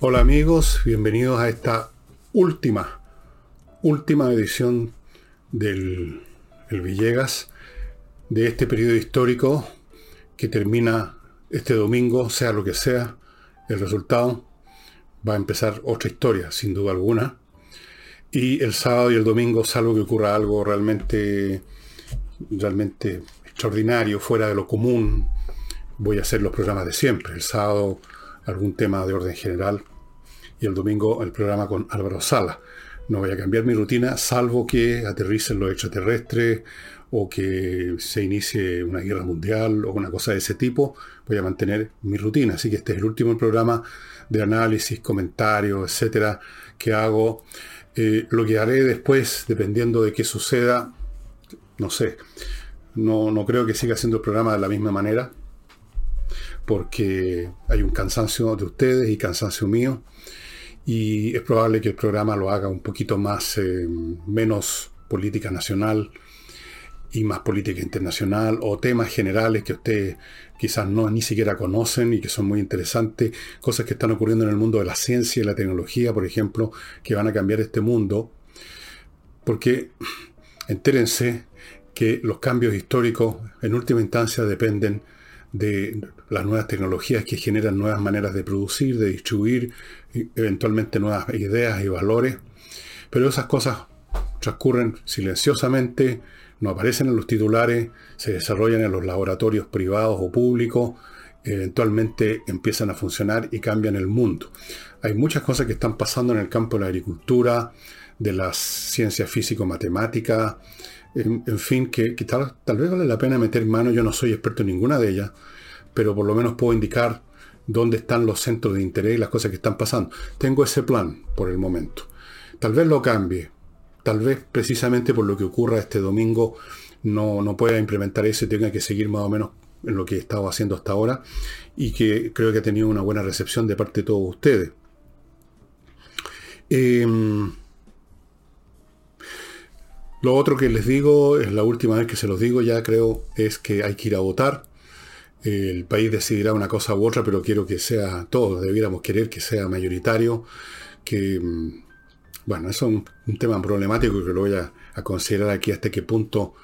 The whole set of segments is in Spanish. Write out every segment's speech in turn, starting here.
Hola amigos, bienvenidos a esta última, última edición del el Villegas de este periodo histórico que termina este domingo, sea lo que sea el resultado, va a empezar otra historia, sin duda alguna. Y el sábado y el domingo, salvo que ocurra algo realmente, realmente extraordinario, fuera de lo común, voy a hacer los programas de siempre. El sábado algún tema de orden general y el domingo el programa con Álvaro Sala. No voy a cambiar mi rutina, salvo que aterricen los extraterrestres o que se inicie una guerra mundial o una cosa de ese tipo. Voy a mantener mi rutina. Así que este es el último programa de análisis, comentarios, etcétera, que hago. Eh, lo que haré después, dependiendo de qué suceda, no sé. No, no creo que siga haciendo el programa de la misma manera, porque hay un cansancio de ustedes y cansancio mío y es probable que el programa lo haga un poquito más, eh, menos política nacional y más política internacional o temas generales que ustedes quizás no ni siquiera conocen y que son muy interesantes, cosas que están ocurriendo en el mundo de la ciencia y la tecnología, por ejemplo, que van a cambiar este mundo, porque entérense que los cambios históricos en última instancia dependen de las nuevas tecnologías que generan nuevas maneras de producir, de distribuir, eventualmente nuevas ideas y valores. Pero esas cosas transcurren silenciosamente, no aparecen en los titulares, se desarrollan en los laboratorios privados o públicos, eventualmente empiezan a funcionar y cambian el mundo. Hay muchas cosas que están pasando en el campo de la agricultura, de las ciencias físico-matemáticas, en, fin, que, tal, vez vale la pena meter mano, yo no soy experto en ninguna de ellas, pero por lo menos puedo indicar dónde están los centros de interés y las cosas que están pasando. Tengo ese plan por el momento. Tal vez lo cambie, tal vez precisamente por lo que ocurra este domingo no, no pueda implementar eso y tenga que seguir más o menos en lo que he estado haciendo hasta ahora y que creo que ha tenido una buena recepción de parte de todos ustedes. Em, lo otro que les digo, es la última vez que se los digo, ya creo, es que hay que ir a votar. El país decidirá una cosa u otra, pero quiero que sea, todos debiéramos querer que sea mayoritario, que, mm, bueno, eso es un, tema problemático que lo voy a, a, considerar aquí hasta qué punto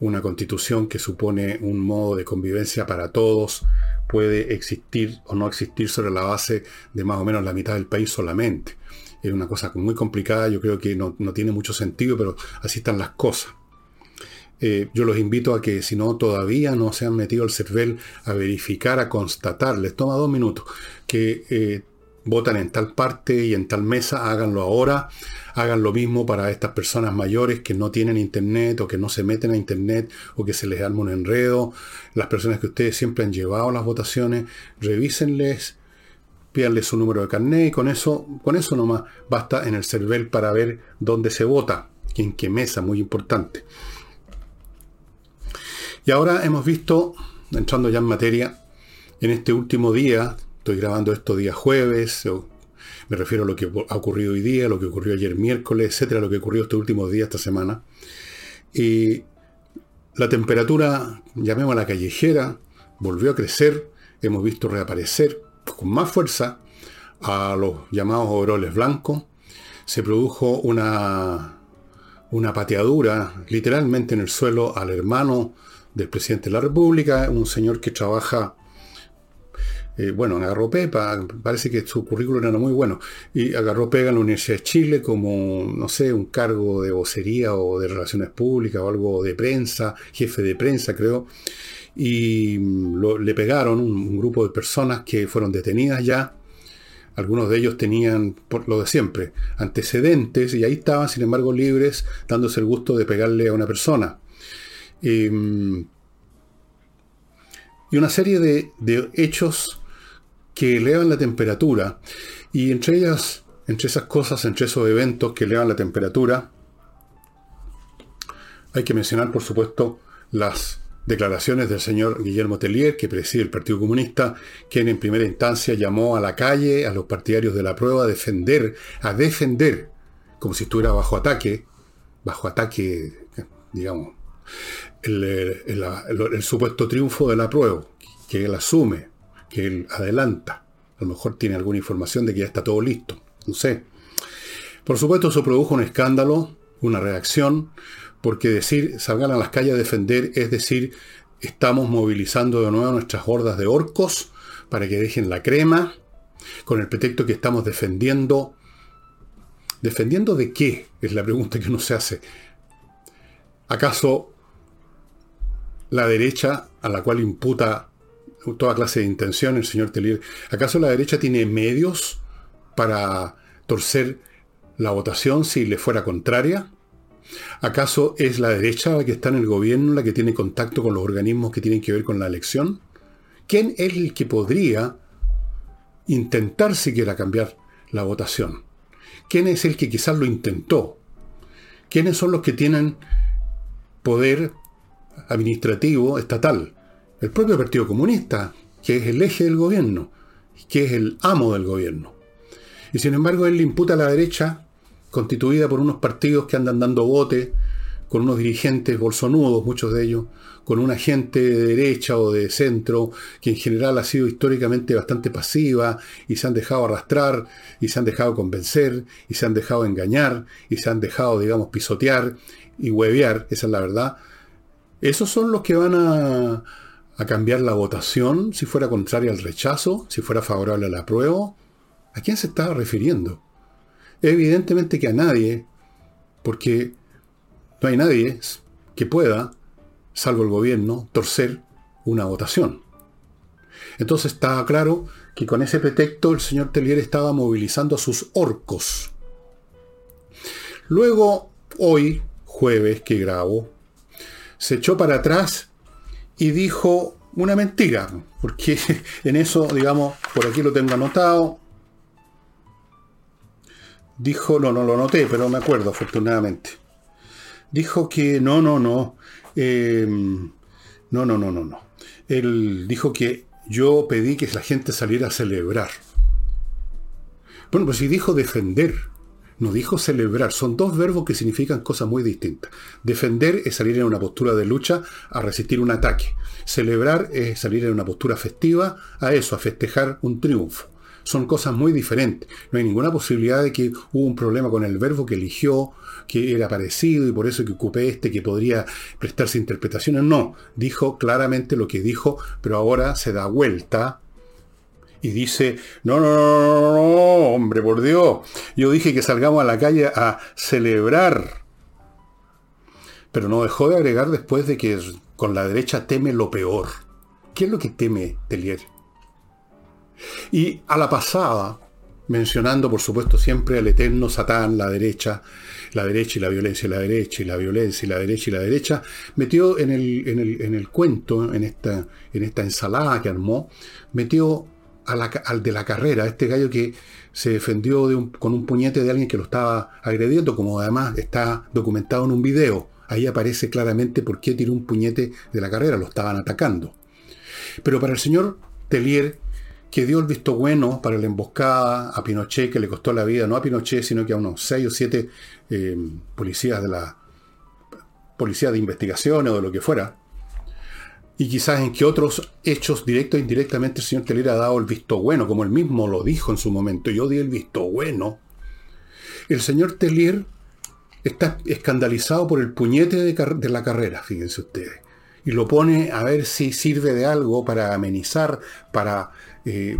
una constitución que supone un modo de convivencia para todos puede existir o no existir sobre la base de más o menos la mitad del país solamente es una cosa muy complicada, yo creo que no, tiene mucho sentido, pero así están las cosas. Eh, yo los invito a que si no todavía no se han metido al CERVEL a verificar, a constatar, les toma dos minutos, que eh, votan en tal parte y en tal mesa, háganlo ahora, hagan lo mismo para estas personas mayores que no tienen internet o que no se meten a internet o que se les arma un enredo, las personas que ustedes siempre han llevado las votaciones, revísenles pídanle su número de carnet y con eso, con eso nomás basta en el CERVEL para ver dónde se vota, en qué mesa, muy importante. Y ahora hemos visto, entrando ya en materia, en este último día, estoy grabando esto día jueves, me refiero a lo que ha ocurrido hoy día, lo que ocurrió ayer miércoles, etcétera, lo que ocurrió estos últimos días, esta semana. Y la temperatura, llamémosla callejera, volvió a crecer, hemos visto reaparecer con más fuerza a los llamados overoles blancos. Se produjo una, una pateadura literalmente en el suelo al hermano del presidente de la República, un señor que trabaja, eh, bueno, agarró pepa, parece que su currículum era muy bueno, y agarró pega en la Universidad de Chile como, no sé, un cargo de vocería o de relaciones públicas o algo de prensa, jefe de prensa creo, y le pegaron un, grupo de personas que fueron detenidas ya. Algunos de ellos tenían, por lo de siempre, antecedentes y ahí estaban, sin embargo, libres, dándose el gusto de pegarle a una persona. Em, y una serie de, de, hechos que elevan la temperatura. Y entre ellas, entre esas cosas, entre esos eventos que elevan la temperatura, hay que mencionar, por supuesto, las Declaraciones del señor Guillermo Tellier, que preside el Partido Comunista, quien en primera instancia llamó a la calle a los partidarios de la prueba a defender, a defender, como si estuviera bajo ataque, bajo ataque, digamos, el, supuesto triunfo de la prueba, que él asume, que él adelanta. A lo mejor tiene alguna información de que ya está todo listo, no sé. Por supuesto, eso produjo un escándalo, una reacción, porque decir salgan a las calles a defender es decir, estamos movilizando de nuevo nuestras hordas de orcos para que dejen la crema, con el pretexto que estamos defendiendo. ¿Defendiendo de qué? Es la pregunta que uno se hace. ¿Acaso la derecha, a la cual imputa toda clase de intención el señor Telier, ¿acaso la derecha tiene medios para torcer la votación si le fuera contraria? ¿Acaso es la derecha la que está en el gobierno la que tiene contacto con los organismos que tienen que ver con la elección? ¿Quién es el que podría intentar siquiera cambiar la votación? ¿Quién es el que quizás lo intentó? ¿Quiénes son los que tienen poder administrativo estatal? El propio Partido Comunista, que es el eje del gobierno, que es el amo del gobierno. Y sin embargo él le imputa a la derecha constituida por unos partidos que andan dando bote, con unos dirigentes bolsonudos, muchos de ellos, con una gente de derecha o de centro, que en general ha sido históricamente bastante pasiva, y se han dejado arrastrar, y se han dejado convencer, y se han dejado engañar, y se han dejado, digamos, pisotear y huevear, esa es la verdad. Esos son los que van a, a cambiar la votación si fuera contraria al rechazo, si fuera favorable al apruebo. ¿A quién se estaba refiriendo? Evidentemente que a nadie, porque no hay nadie que pueda, salvo el gobierno, torcer una votación. Entonces estaba claro que con ese pretexto el señor Tellier estaba movilizando a sus orcos. Luego, hoy, jueves que grabo, se echó para atrás y dijo una mentira, porque en eso, digamos, por aquí lo tengo anotado, dijo, no, no lo noté, pero me acuerdo afortunadamente. Dijo que no, no, no. Eh, no, no, no, no, no. Él dijo que yo pedí que la gente saliera a celebrar. Bueno, pues si dijo defender, no dijo celebrar. Son dos verbos que significan cosas muy distintas. Defender es salir en una postura de lucha a resistir un ataque. Celebrar es salir en una postura festiva a eso, a festejar un triunfo son cosas muy diferentes. No hay ninguna posibilidad de que hubo un problema con el verbo que eligió, que era parecido y por eso que ocupé este que podría prestarse interpretaciones. No, dijo claramente lo que dijo, pero ahora se da vuelta y dice, no, no, no, no, hombre, por Dios, yo dije que salgamos a la calle a celebrar. Pero no dejó de agregar después de que con la derecha teme lo peor. ¿Qué es lo que teme Telier? Y a la pasada, mencionando por supuesto siempre al eterno Satán, la derecha, la derecha y la violencia la derecha y la violencia y la derecha y la derecha, metió en el, en el, cuento, en esta, en esta ensalada que armó, metió al de la carrera, este gallo que se defendió con un puñete de alguien que lo estaba agrediendo, como además está documentado en un video. Ahí aparece claramente por qué tiró un puñete de la carrera, lo estaban atacando. Pero para el señor Telier, que dio el visto bueno para la emboscada a Pinochet, que le costó la vida, no a Pinochet, sino que a unos seis o siete eh, policías de la policía de investigación o de lo que fuera. Y quizás en que otros hechos, directo e indirectamente, el señor Telera ha dado el visto bueno, como él mismo lo dijo en su momento. Yo di el visto bueno. El señor Telier está escandalizado por el puñete de, de la carrera, fíjense ustedes. Y lo pone a ver si sirve de algo para amenizar, para eh,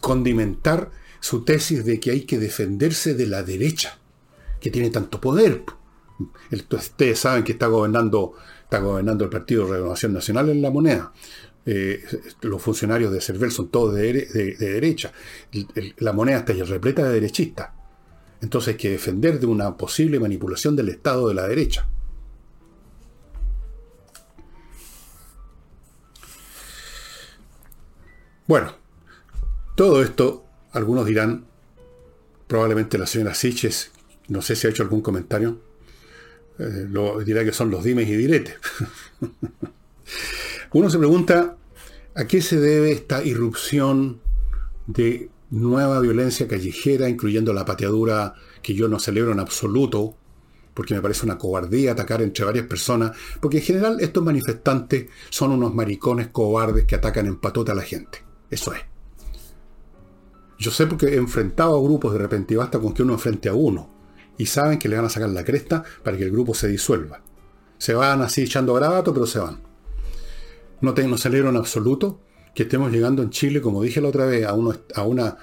condimentar su tesis de que hay que defenderse de la derecha, que tiene tanto poder. Ustedes saben que está gobernando, está gobernando el Partido de Renovación Nacional en la moneda. Eh, los funcionarios de CERVEL son todos de, derecha. la moneda está repleta de derechistas. Entonces hay que defender de una posible manipulación del Estado de la derecha. Bueno, todo esto, algunos dirán, probablemente la señora Siches, no sé si ha hecho algún comentario, eh, dirá que son los dimes y diretes. Uno se pregunta, ¿a qué se debe esta irrupción de nueva violencia callejera, incluyendo la pateadura que yo no celebro en absoluto, porque me parece una cobardía atacar entre varias personas, porque en general estos manifestantes son unos maricones cobardes que atacan en patota a la gente. Eso es. Yo sé porque he enfrentado a grupos de repente y basta con que uno enfrente a uno y saben que le van a sacar la cresta para que el grupo se disuelva. Se van así echando grabato, pero se van. No, tengo celebro en absoluto que estemos llegando en Chile, como dije la otra vez, a, a una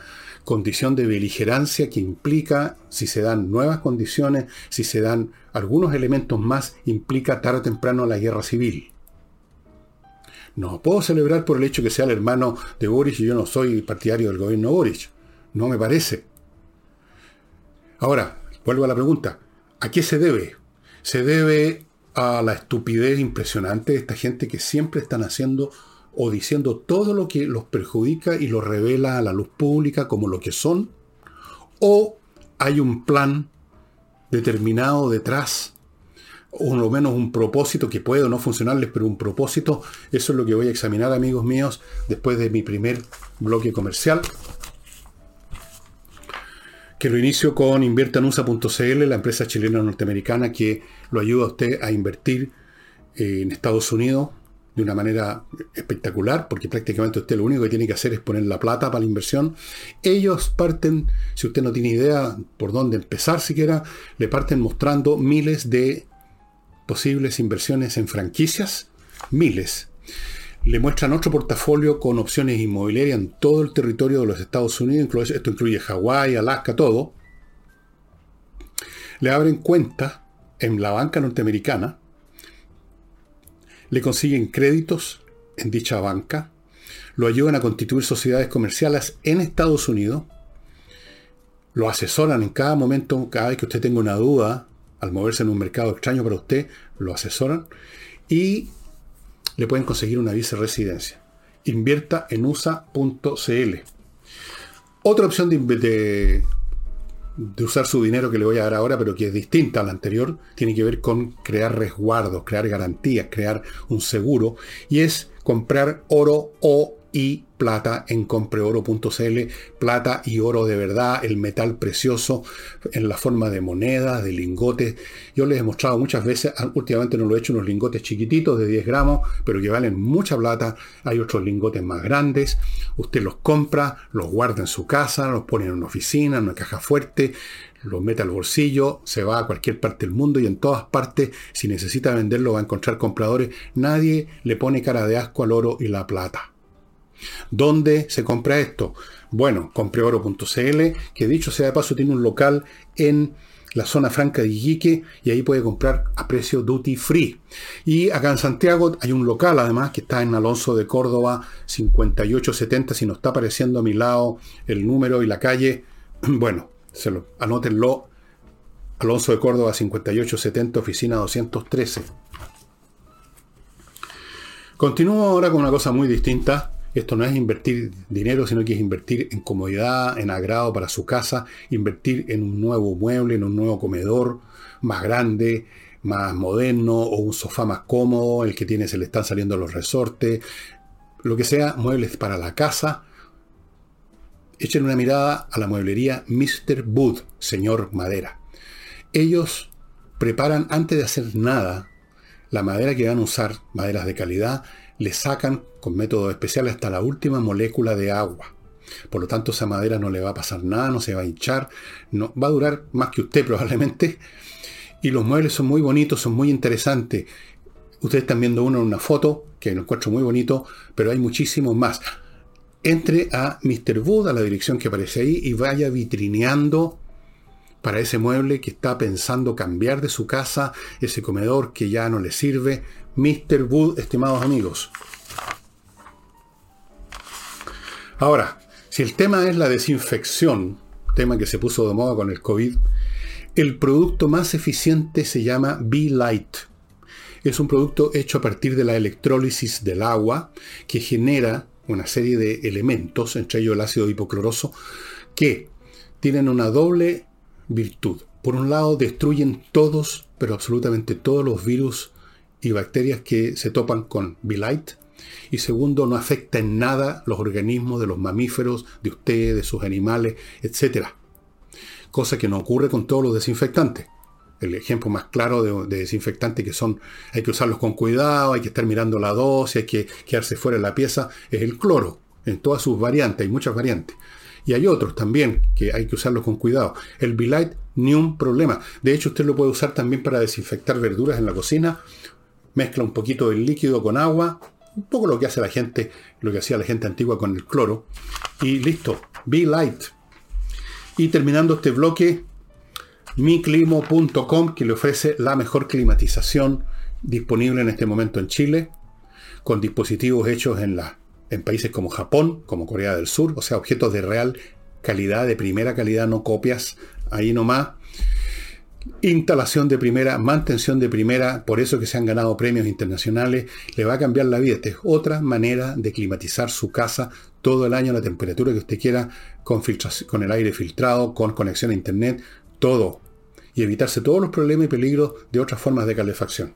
condición de beligerancia que implica, si se dan nuevas condiciones, si se dan algunos elementos más, implica tarde o temprano la guerra civil. No puedo celebrar por el hecho que sea el hermano de Boris y yo no soy partidario del gobierno Boris. No me parece. Ahora, vuelvo a la pregunta. ¿A qué se debe? Se debe a la estupidez impresionante de esta gente que siempre están haciendo o diciendo todo lo que los perjudica y lo revela a la luz pública como lo que son, o hay un plan determinado detrás, o lo menos un propósito que puede o no funcionarles, pero un propósito, eso es lo que voy a examinar amigos míos después de mi primer bloque comercial, que lo inicio con inviertanusa.cl, la empresa chilena norteamericana que lo ayuda a usted a invertir en Estados Unidos de una manera espectacular, porque prácticamente usted lo único que tiene que hacer es poner la plata para la inversión. Ellos parten, si usted no tiene idea por dónde empezar siquiera, le parten mostrando miles de posibles inversiones en franquicias, miles. Le muestran otro portafolio con opciones inmobiliarias en todo el territorio de los Estados Unidos, esto incluye Hawái, Alaska, todo. Le abren cuenta en la banca norteamericana, le consiguen créditos en dicha banca, lo ayudan a constituir sociedades comerciales en Estados Unidos, lo asesoran en cada momento, cada vez que usted tenga una duda, al moverse en un mercado extraño para usted, lo asesoran y le pueden conseguir una visa residencia. Invierta en USA.cl. Otra opción de, de de usar su dinero que le voy a dar ahora, pero que es distinta a la anterior, tiene que ver con crear resguardos, crear garantías, crear un seguro, y es comprar oro o y plata en compreoro.cl, plata y oro de verdad, el metal precioso en la forma de monedas, de lingotes. Yo les he mostrado muchas veces, ah, últimamente no lo he hecho, unos lingotes chiquititos de 10 gramos, pero que valen mucha plata. Hay otros lingotes más grandes. Usted los compra, los guarda en su casa, los pone en una oficina, en una caja fuerte, los mete al bolsillo, se va a cualquier parte del mundo y en todas partes, si necesita venderlo, va a encontrar compradores. Nadie le pone cara de asco al oro y la plata. ¿Dónde se compra esto? Bueno, compreoro.cl, que dicho sea de paso tiene un local en la zona franca de Iquique y ahí puede comprar a precio duty free. Y acá en Santiago hay un local además que está en Alonso de Córdoba 5870, si no está apareciendo a mi lado el número y la calle, bueno, se lo, anótenlo. Alonso de Córdoba 5870, oficina 213. Continúo ahora con una cosa muy distinta esto no es invertir dinero, sino que es invertir en comodidad, en agrado para su casa, invertir en un nuevo mueble, en un nuevo comedor más grande, más moderno, o un sofá más cómodo, el que tiene se le están saliendo los resortes, lo que sea, muebles para la casa. Echen una mirada a la mueblería Mr. Wood, señor Madera. Ellos preparan antes de hacer nada la madera que van a usar, maderas de calidad, le sacan con métodos especiales hasta la última molécula de agua. Por lo tanto, esa madera no le va a pasar nada, no se va a hinchar, no, va a durar más que usted probablemente. Y los muebles son muy bonitos, son muy interesantes. Ustedes están viendo uno en una foto, que lo encuentro muy bonito, pero hay muchísimos más. Entre a Mr. Wood, a la dirección que aparece ahí, y vaya vitrineando para ese mueble que está pensando cambiar de su casa, ese comedor que ya no le sirve, Mr. Wood, estimados amigos. Ahora, si el tema es la desinfección, tema que se puso de moda con el COVID, el producto más eficiente se llama B-Light. Es un producto hecho a partir de la electrólisis del agua que genera una serie de elementos, entre ellos el ácido hipocloroso, que tienen una doble virtud. Por un lado, destruyen todos, pero absolutamente todos los virus y bacterias que se topan con B-Light. Y segundo, no afecta en nada los organismos de los mamíferos, de ustedes, de sus animales, etc. Cosa que no ocurre con todos los desinfectantes. el ejemplo más claro de, desinfectante que son, hay que usarlos con cuidado, hay que estar mirando la dosis, hay que quedarse fuera de la pieza, es el cloro, en todas sus variantes, hay muchas variantes. Y hay otros también que hay que usarlos con cuidado. El Light, ni un problema. De hecho, usted lo puede usar también para desinfectar verduras en la cocina. Mezcla un poquito del líquido con agua, un poco lo que hace la gente, lo que hacía la gente antigua con el cloro. Y listo, Be Light. Y terminando este bloque, miclimo.com, que le ofrece la mejor climatización disponible en este momento en Chile, con dispositivos hechos en, la, en países como Japón, como Corea del Sur, o sea, objetos de real calidad, de primera calidad, no copias, ahí nomás. Instalación de primera, mantención de primera, por eso que se han ganado premios internacionales, le va a cambiar la vida. Esta es otra manera de climatizar su casa todo el año, la temperatura que usted quiera, con, con el aire filtrado, con conexión a internet, todo. Y evitarse todos los problemas y peligros de otras formas de calefacción.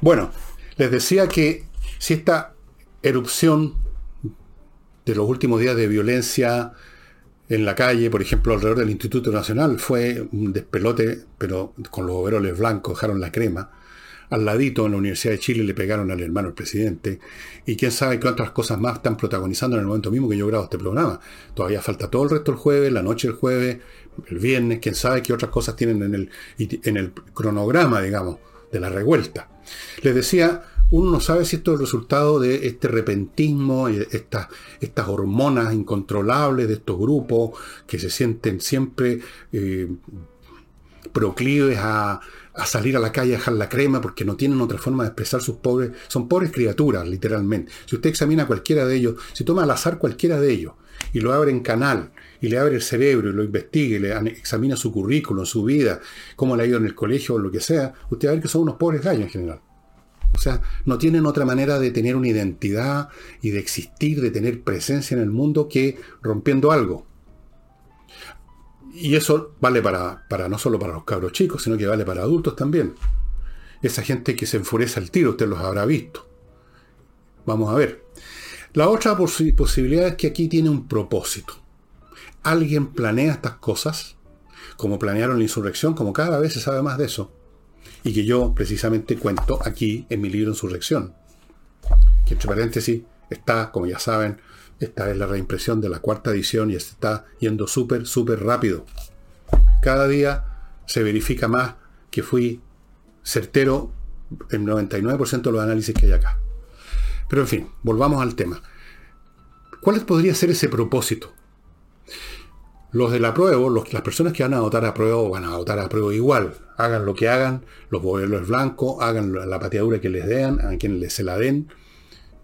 Bueno, les decía que si esta erupción de los últimos días de violencia en la calle, por ejemplo, alrededor del Instituto Nacional, fue un despelote, pero con los overoles blancos dejaron la crema, al ladito en la Universidad de Chile le pegaron al hermano del presidente. Y quién sabe qué otras cosas más están protagonizando en el momento mismo que yo grabo este programa. Todavía falta todo el resto del jueves, la noche del jueves, el viernes, quién sabe qué otras cosas tienen en el, en el cronograma, digamos, de la revuelta. Les decía, uno no sabe si esto es el resultado de este repentismo, estas, estas hormonas incontrolables de estos grupos que se sienten siempre eh, proclives a, a salir a la calle a dejar la crema porque no tienen otra forma de expresar sus pobres, son pobres criaturas, literalmente. Si usted examina cualquiera de ellos, si toma al azar cualquiera de ellos y lo abre en canal y le abre el cerebro y lo investigue, le examina su currículum, su vida, cómo le ha ido en el colegio o lo que sea, usted va a ver que son unos pobres gallos en general. O sea, no tienen otra manera de tener una identidad y de existir, de tener presencia en el mundo que rompiendo algo. Y eso vale para, para no solo para los cabros chicos, sino que vale para adultos también. Esa gente que se enfurece al tiro, usted los habrá visto. Vamos a ver. La otra posibilidad es que aquí tiene un propósito. Alguien planea estas cosas, como planearon la insurrección, como cada vez se sabe más de eso, y que yo precisamente cuento aquí en mi libro Insurrección, que entre paréntesis está, como ya saben, esta es la reimpresión de la cuarta edición y está yendo súper, súper rápido. Cada día se verifica más que fui certero en 99% de los análisis que hay acá. Pero en fin, volvamos al tema. ¿Cuál podría ser ese propósito? Los de la prueba, las personas que van a votar a prueba van a votar a prueba igual. Hagan lo que hagan, los es blancos, hagan la pateadura que les den, a quienes se la den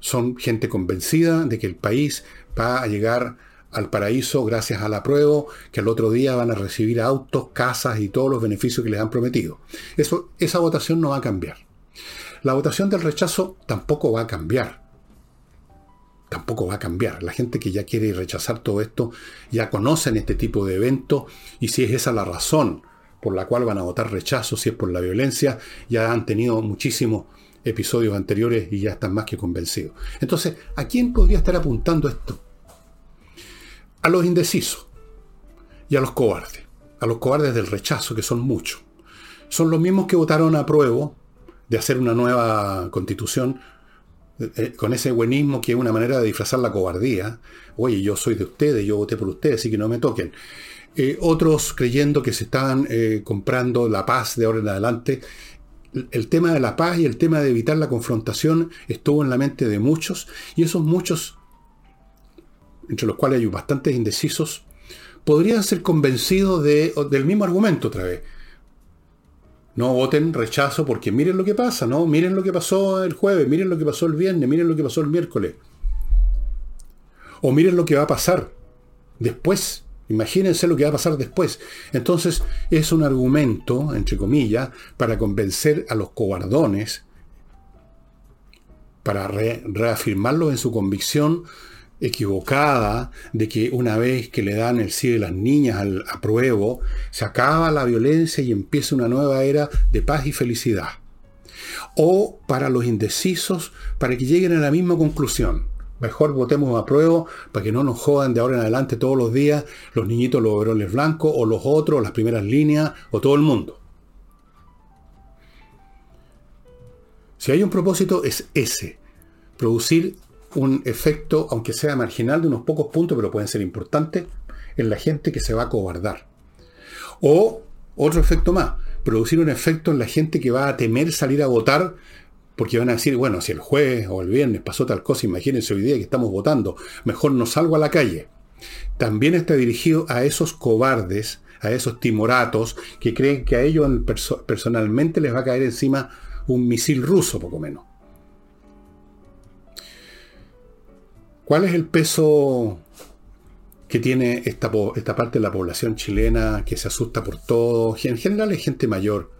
son gente convencida de que el país va a llegar al paraíso gracias al apruebo, que al otro día van a recibir autos, casas y todos los beneficios que les han prometido. Eso, esa votación no va a cambiar. La votación del rechazo tampoco va a cambiar. Tampoco va a cambiar. La gente que ya quiere rechazar todo esto ya conocen este tipo de eventos y si es esa la razón por la cual van a votar rechazo, si es por la violencia, ya han tenido muchísimo episodios anteriores y ya están más que convencidos. Entonces, ¿a quién podría estar apuntando esto? A los indecisos y a los cobardes. A los cobardes del rechazo, que son muchos. Son los mismos que votaron a prueba de hacer una nueva constitución eh, eh, con ese buenismo que es una manera de disfrazar la cobardía. Oye, yo soy de ustedes, yo voté por ustedes, así que no me toquen. Eh, otros creyendo que se estaban comprando la paz de ahora en adelante el tema de la paz y el tema de evitar la confrontación estuvo en la mente de muchos y esos muchos, entre los cuales hay bastantes indecisos, podrían ser convencidos de, del mismo argumento otra vez. No voten rechazo porque miren lo que pasa, ¿no? Miren lo que pasó el jueves, miren lo que pasó el viernes, miren lo que pasó el miércoles. O miren lo que va a pasar después. Imagínense lo que va a pasar después. Entonces es un argumento, entre comillas, para convencer a los cobardones, para reafirmarlos en su convicción equivocada de que una vez que le dan el sí de las niñas al apruebo, se acaba la violencia y empieza una nueva era de paz y felicidad. O para los indecisos, para que lleguen a la misma conclusión. Mejor votemos a prueba para que no nos jodan de ahora en adelante todos los días los niñitos, los overoles blancos, o los otros, las primeras líneas, o todo el mundo. Si hay un propósito, es ese. Producir un efecto, aunque sea marginal, de unos pocos puntos, pero pueden ser importantes, en la gente que se va a cobardar. O otro efecto más, producir un efecto en la gente que va a temer salir a votar porque van a decir, bueno, si el jueves o el viernes pasó tal cosa, imagínense hoy día que estamos votando, mejor no salgo a la calle. También está dirigido a esos cobardes, a esos timoratos, que creen que a ellos personalmente les va a caer encima un misil ruso, poco menos. ¿Cuál es el peso que tiene esta, esta parte de la población chilena que se asusta por todo? En general es gente mayor,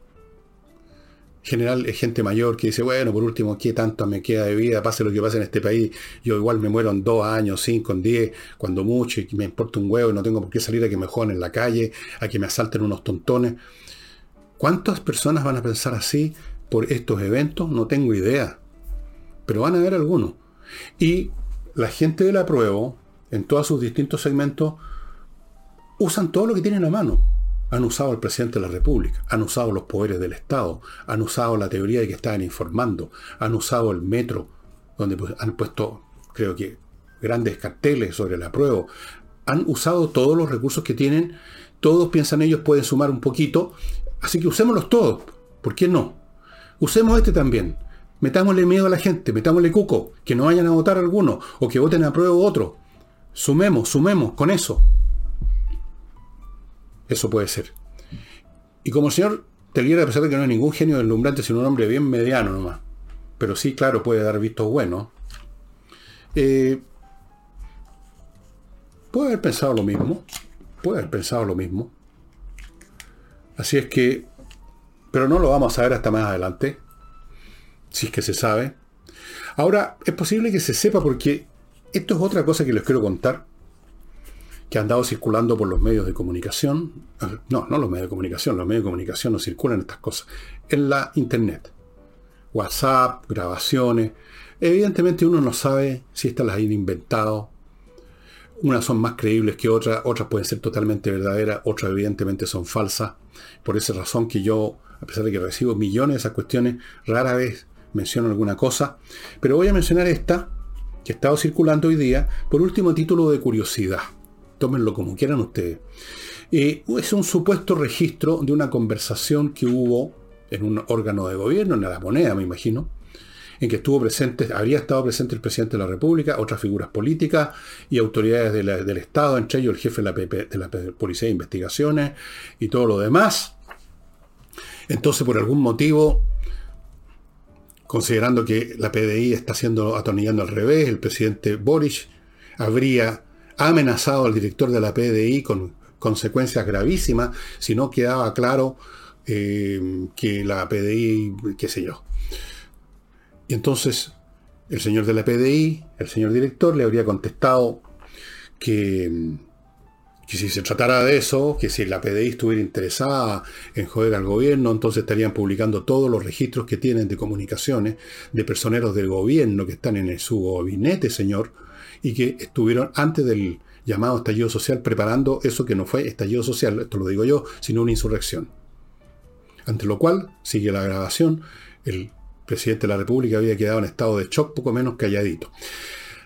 general es gente mayor que dice, bueno, por último, ¿qué tanto me queda de vida? Pase lo que pase en este país, yo igual me muero en dos años, cinco, en diez, cuando mucho, y me importa un huevo y no tengo por qué salir a que me jodan en la calle, a que me asalten unos tontones. ¿Cuántas personas van a pensar así por estos eventos? No tengo idea. Pero van a haber algunos. Y la gente de la prueba, en todos sus distintos segmentos, usan todo lo que tienen a mano han usado al presidente de la República, han usado los poderes del Estado, han usado la teoría de que estaban informando, han usado el metro, donde pues, han puesto, creo que, grandes carteles sobre la prueba, han usado todos los recursos que tienen, todos piensan ellos pueden sumar un poquito, así que usémoslos todos, ¿por qué no? Usemos este también, metámosle miedo a la gente, metámosle cuco, que no vayan a votar algunos, o que voten a prueba otro, sumemos, sumemos con eso. Eso puede ser. Y como el señor Telguera, a pesar de que no es ningún genio deslumbrante, sino un hombre bien mediano nomás, pero sí, claro, puede dar vistos buenos, eh, puede haber pensado lo mismo, puede haber pensado lo mismo. Así es que, pero no lo vamos a ver hasta más adelante, si es que se sabe. Ahora, es posible que se sepa porque esto es otra cosa que les quiero contar que han andado circulando por los medios de comunicación. No, no los medios de comunicación, los medios de comunicación no circulan estas cosas. En la Internet. WhatsApp, grabaciones. Evidentemente uno no sabe si estas las han inventado. Unas son más creíbles que otras, otras pueden ser totalmente verdaderas, otras evidentemente son falsas. Por esa razón que yo, a pesar de que recibo millones de esas cuestiones, rara vez menciono alguna cosa. Pero voy a mencionar esta, que ha estado circulando hoy día, por último título de curiosidad tómenlo como quieran ustedes. Eh, es un supuesto registro de una conversación que hubo en un órgano de gobierno, en la moneda, me imagino, en que estuvo presente, habría estado presente el presidente de la República, otras figuras políticas y autoridades del Estado, entre ellos el jefe de la, de la Policía de Investigaciones y todo lo demás. Entonces, por algún motivo, considerando que la PDI está haciendo atornillando al revés, el presidente Boris habría ha amenazado al director de la PDI con consecuencias gravísimas si no quedaba claro eh, que la PDI, qué sé yo. Y entonces el señor de la PDI, el señor director, le habría contestado que, que si se tratara de eso, que si la PDI estuviera interesada en joder al gobierno, entonces estarían publicando todos los registros que tienen de comunicaciones de personeros del gobierno que están en su gabinete, señor, y que estuvieron antes del llamado estallido social preparando eso que no fue estallido social, esto lo digo yo, sino una insurrección. Ante lo cual, sigue la grabación, el presidente de la República había quedado en estado de shock, poco menos calladito.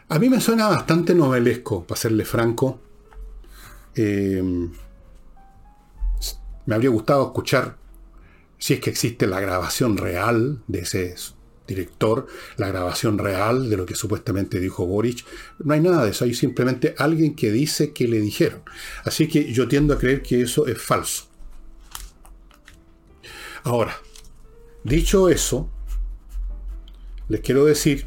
A mí me suena bastante novelesco, para serle franco. Eh, me habría gustado escuchar si es que existe la grabación real de ese director la grabación real de lo que supuestamente dijo Boric. No hay nada de eso, hay simplemente alguien que dice que le dijeron. Así que yo tiendo a creer que eso es falso. Ahora, dicho eso, les quiero decir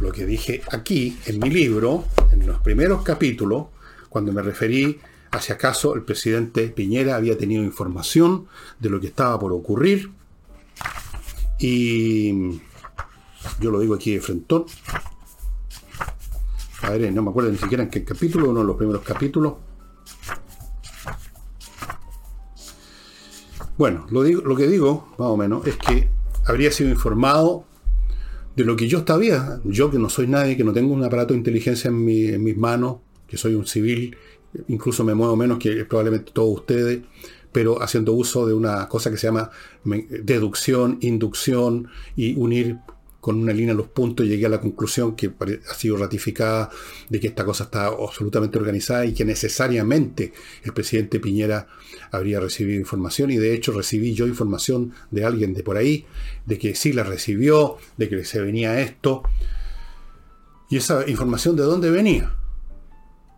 lo que dije aquí en mi libro, en los primeros capítulos, cuando me referí a si acaso el presidente Piñera había tenido información de lo que estaba por ocurrir y yo lo digo aquí de frentón. A ver, no me acuerdo ni siquiera en qué capítulo, uno de los primeros capítulos. Bueno, lo, digo, lo que digo, más o menos, es que habría sido informado de lo que yo estaba, yo que no soy nadie, que no tengo un aparato de inteligencia en, en mis manos, que soy un civil, incluso me muevo menos que probablemente todos ustedes, pero haciendo uso de una cosa que se llama deducción, inducción y unir con una línea los puntos llegué a la conclusión que ha sido ratificada de que esta cosa está absolutamente organizada y que necesariamente el presidente Piñera habría recibido información y de hecho recibí yo información de alguien de por ahí, de que sí la recibió, de que se venía esto. ¿Y esa información de dónde venía?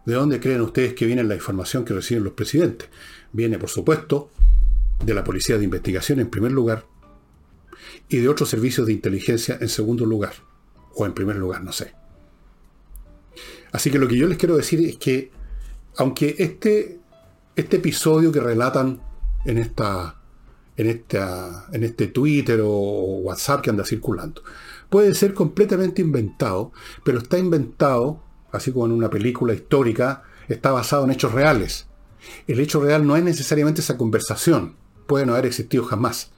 ¿De dónde creen ustedes que viene la información que reciben los presidentes? Viene, por supuesto, de la Policía de Investigación en primer lugar, y de otros servicios de inteligencia en segundo lugar, o en primer lugar, no sé. Así que lo que yo les quiero decir es que, aunque este, este episodio que relatan en, esta, en, esta, en este Twitter o WhatsApp que anda circulando, puede ser completamente inventado, pero está inventado, así como en una película histórica, está basado en hechos reales. El hecho real no es necesariamente esa conversación, puede no haber existido jamás.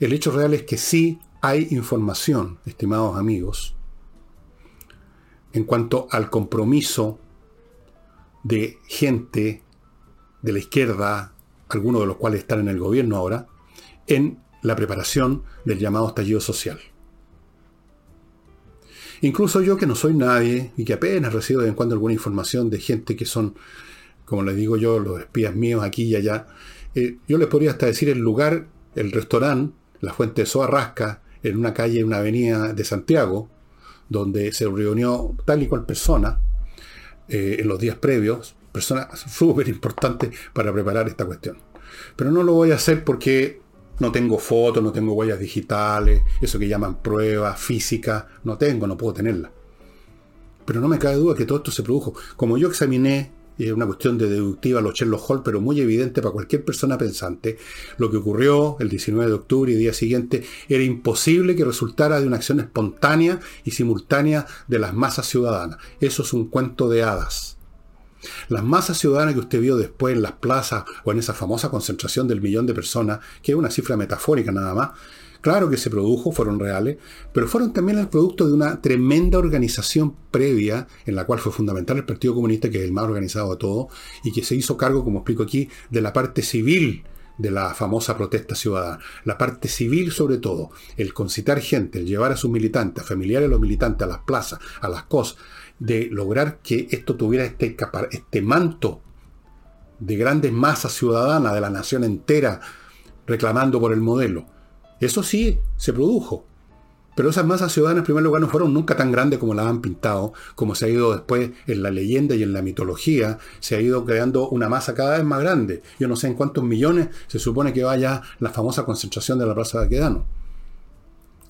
El hecho real es que sí hay información, estimados amigos, en cuanto al compromiso de gente de la izquierda, algunos de los cuales están en el gobierno ahora, en la preparación del llamado estallido social. Incluso yo que no soy nadie y que apenas recibo de vez en cuando alguna información de gente que son, como les digo yo, los espías míos aquí y allá, eh, yo les podría hasta decir el lugar, el restaurante la fuente de Soarrasca, en una calle, en una avenida de Santiago, donde se reunió tal y cual persona eh, en los días previos, persona súper importante para preparar esta cuestión. Pero no lo voy a hacer porque no tengo fotos, no tengo huellas digitales, eso que llaman pruebas físicas, no tengo, no puedo tenerla. Pero no me cabe duda que todo esto se produjo. Como yo examiné es una cuestión de deductiva los Sherlock pero muy evidente para cualquier persona pensante, lo que ocurrió el 19 de octubre y día siguiente era imposible que resultara de una acción espontánea y simultánea de las masas ciudadanas. Eso es un cuento de hadas. Las masas ciudadanas que usted vio después en las plazas o en esa famosa concentración del millón de personas, que es una cifra metafórica nada más, Claro que se produjo, fueron reales, pero fueron también el producto de una tremenda organización previa, en la cual fue fundamental el Partido Comunista, que es el más organizado de todo, y que se hizo cargo, como explico aquí, de la parte civil de la famosa protesta ciudadana. La parte civil sobre todo, el concitar gente, el llevar a sus militantes, a familiares de los militantes, a las plazas, a las cosas, de lograr que esto tuviera este, este manto de grandes masas ciudadanas de la nación entera reclamando por el modelo. Eso sí se produjo. Pero esas masas ciudadanas, en primer lugar, no fueron nunca tan grandes como las han pintado, como se ha ido después en la leyenda y en la mitología, se ha ido creando una masa cada vez más grande. Yo no sé en cuántos millones se supone que vaya la famosa concentración de la Plaza de Aquedano.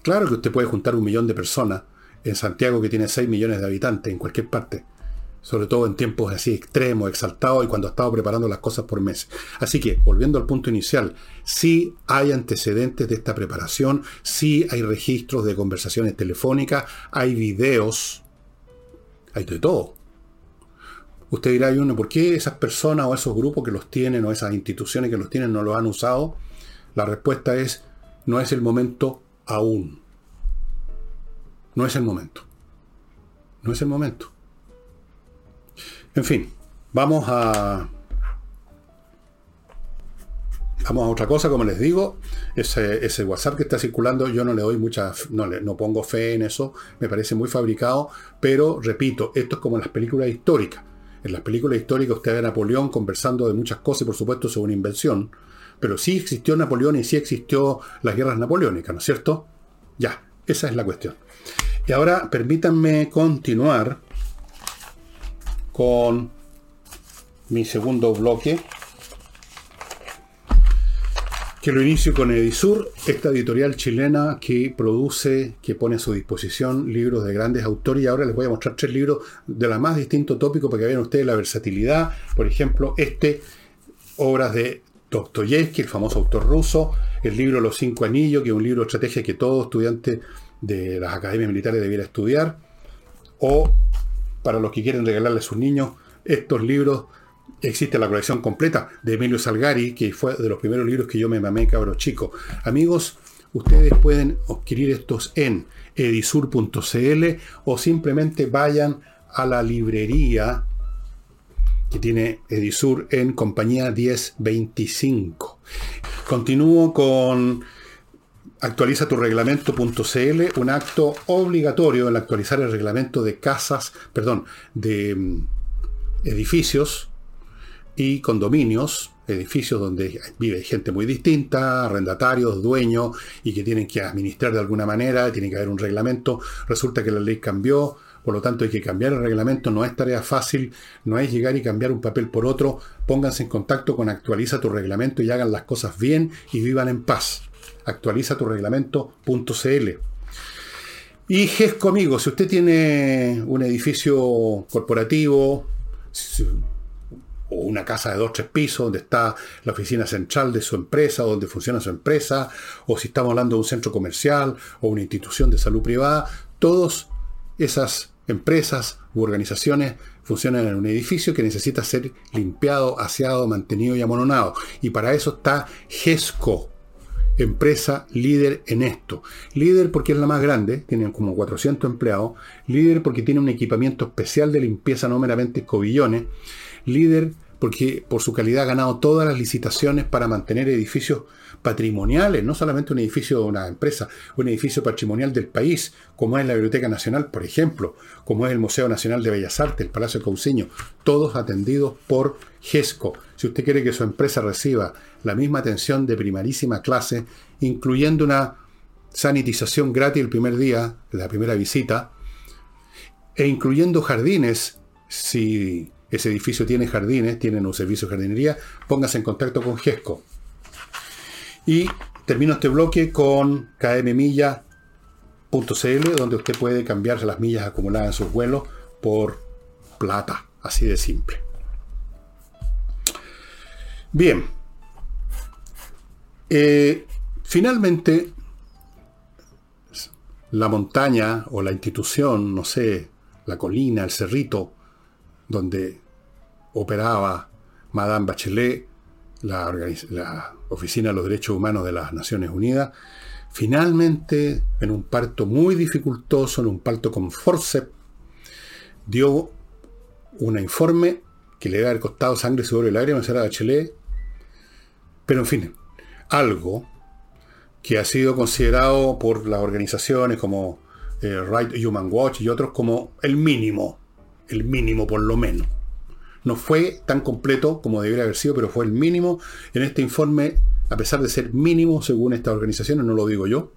Claro que usted puede juntar un millón de personas en Santiago que tiene 6 millones de habitantes, en cualquier parte sobre todo en tiempos así extremos, exaltados y cuando ha estado preparando las cosas por meses. Así que, volviendo al punto inicial, sí hay antecedentes de esta preparación, sí hay registros de conversaciones telefónicas, hay videos, hay de todo. Usted dirá, uno, ¿por qué esas personas o esos grupos que los tienen o esas instituciones que los tienen no los han usado? La respuesta es, no es el momento aún. No es el momento. No es el momento. En fin, vamos a. Vamos a otra cosa, como les digo, ese, ese, WhatsApp que está circulando, yo no le doy mucha, no, le, no pongo fe en eso, me parece muy fabricado, pero repito, esto es como en las películas históricas. En las películas históricas usted ve a Napoleón conversando de muchas cosas y por supuesto es una invención, pero sí existió Napoleón y sí existió las guerras napoleónicas, ¿no es cierto? Ya, esa es la cuestión. Y ahora permítanme continuar con mi segundo bloque, que lo inicio con Edisur, esta editorial chilena que produce, que pone a su disposición libros de grandes autores. Y ahora les voy a mostrar tres libros de la más distinto tópico para que vean ustedes la versatilidad. Por ejemplo, este, obras de Dostoyevsky, el famoso autor ruso, el libro Los Cinco Anillos, que es un libro de estrategia que todo estudiante de las academias militares debiera estudiar, o para los que quieren regalarle a sus niños estos libros. Existe la colección completa de Emilio Salgari, que fue de los primeros libros que yo me mamé cabro chico. Amigos, ustedes pueden adquirir estos en edisur.cl o simplemente vayan a la librería que tiene Edisur en compañía 1025. Continúo con actualiza tu reglamento.cl, un acto obligatorio en actualizar el reglamento de casas, perdón, de mm, edificios y condominios, edificios donde vive gente muy distinta, arrendatarios, dueños, y que tienen que administrar de alguna manera, tiene que haber un reglamento. Resulta que la ley cambió, por lo tanto hay que cambiar el reglamento, no es tarea fácil, no es llegar y cambiar un papel por otro. Pónganse en contacto con actualiza tu reglamento y hagan las cosas bien y vivan en paz actualiza tu reglamento.cl. Y GESCO, amigo, si usted tiene un edificio corporativo o una casa de dos tres pisos donde está la oficina central de su empresa, donde funciona su empresa, o si estamos hablando de un centro comercial o una institución de salud privada, todas esas empresas u organizaciones funcionan en un edificio que necesita ser limpiado, aseado, mantenido y amononado. Y para eso está GESCO, empresa líder en esto. Líder porque es la más grande, tienen como 400 empleados. Líder porque tiene un equipamiento especial de limpieza, no meramente escobillones. Líder porque por su calidad ha ganado todas las licitaciones para mantener edificios patrimoniales, no solamente un edificio de una empresa, un edificio patrimonial del país, como es la Biblioteca Nacional, por ejemplo, como es el Museo Nacional de Bellas Artes, el Palacio de Cauceño, todos atendidos por GESCO. Si usted quiere que su empresa reciba la misma atención de primarísima clase, incluyendo una sanitización gratis el primer día, la primera visita, e incluyendo jardines, si ese edificio tiene jardines, tienen un servicio de jardinería, póngase en contacto con GESCO. Y termino este bloque con kmmilla.cl, donde usted puede cambiarse las millas acumuladas en sus vuelos por plata, así de simple. Bien, eh, finalmente, la montaña o la institución, no sé, la colina, el cerrito, donde operaba Madame Bachelet, la, la, Oficina de los Derechos Humanos de las Naciones Unidas, finalmente, en un parto muy dificultoso, en un parto con forceps, dio un informe que le había costado sangre, sudor y lágrimas a Bachelet, pero en fin, algo que ha sido considerado por las organizaciones como eh, Right Human Watch y otros como el mínimo, el mínimo por lo menos. No fue tan completo como debería haber sido, pero fue el mínimo. En este informe, a pesar de ser mínimo según estas organizaciones, no lo digo yo,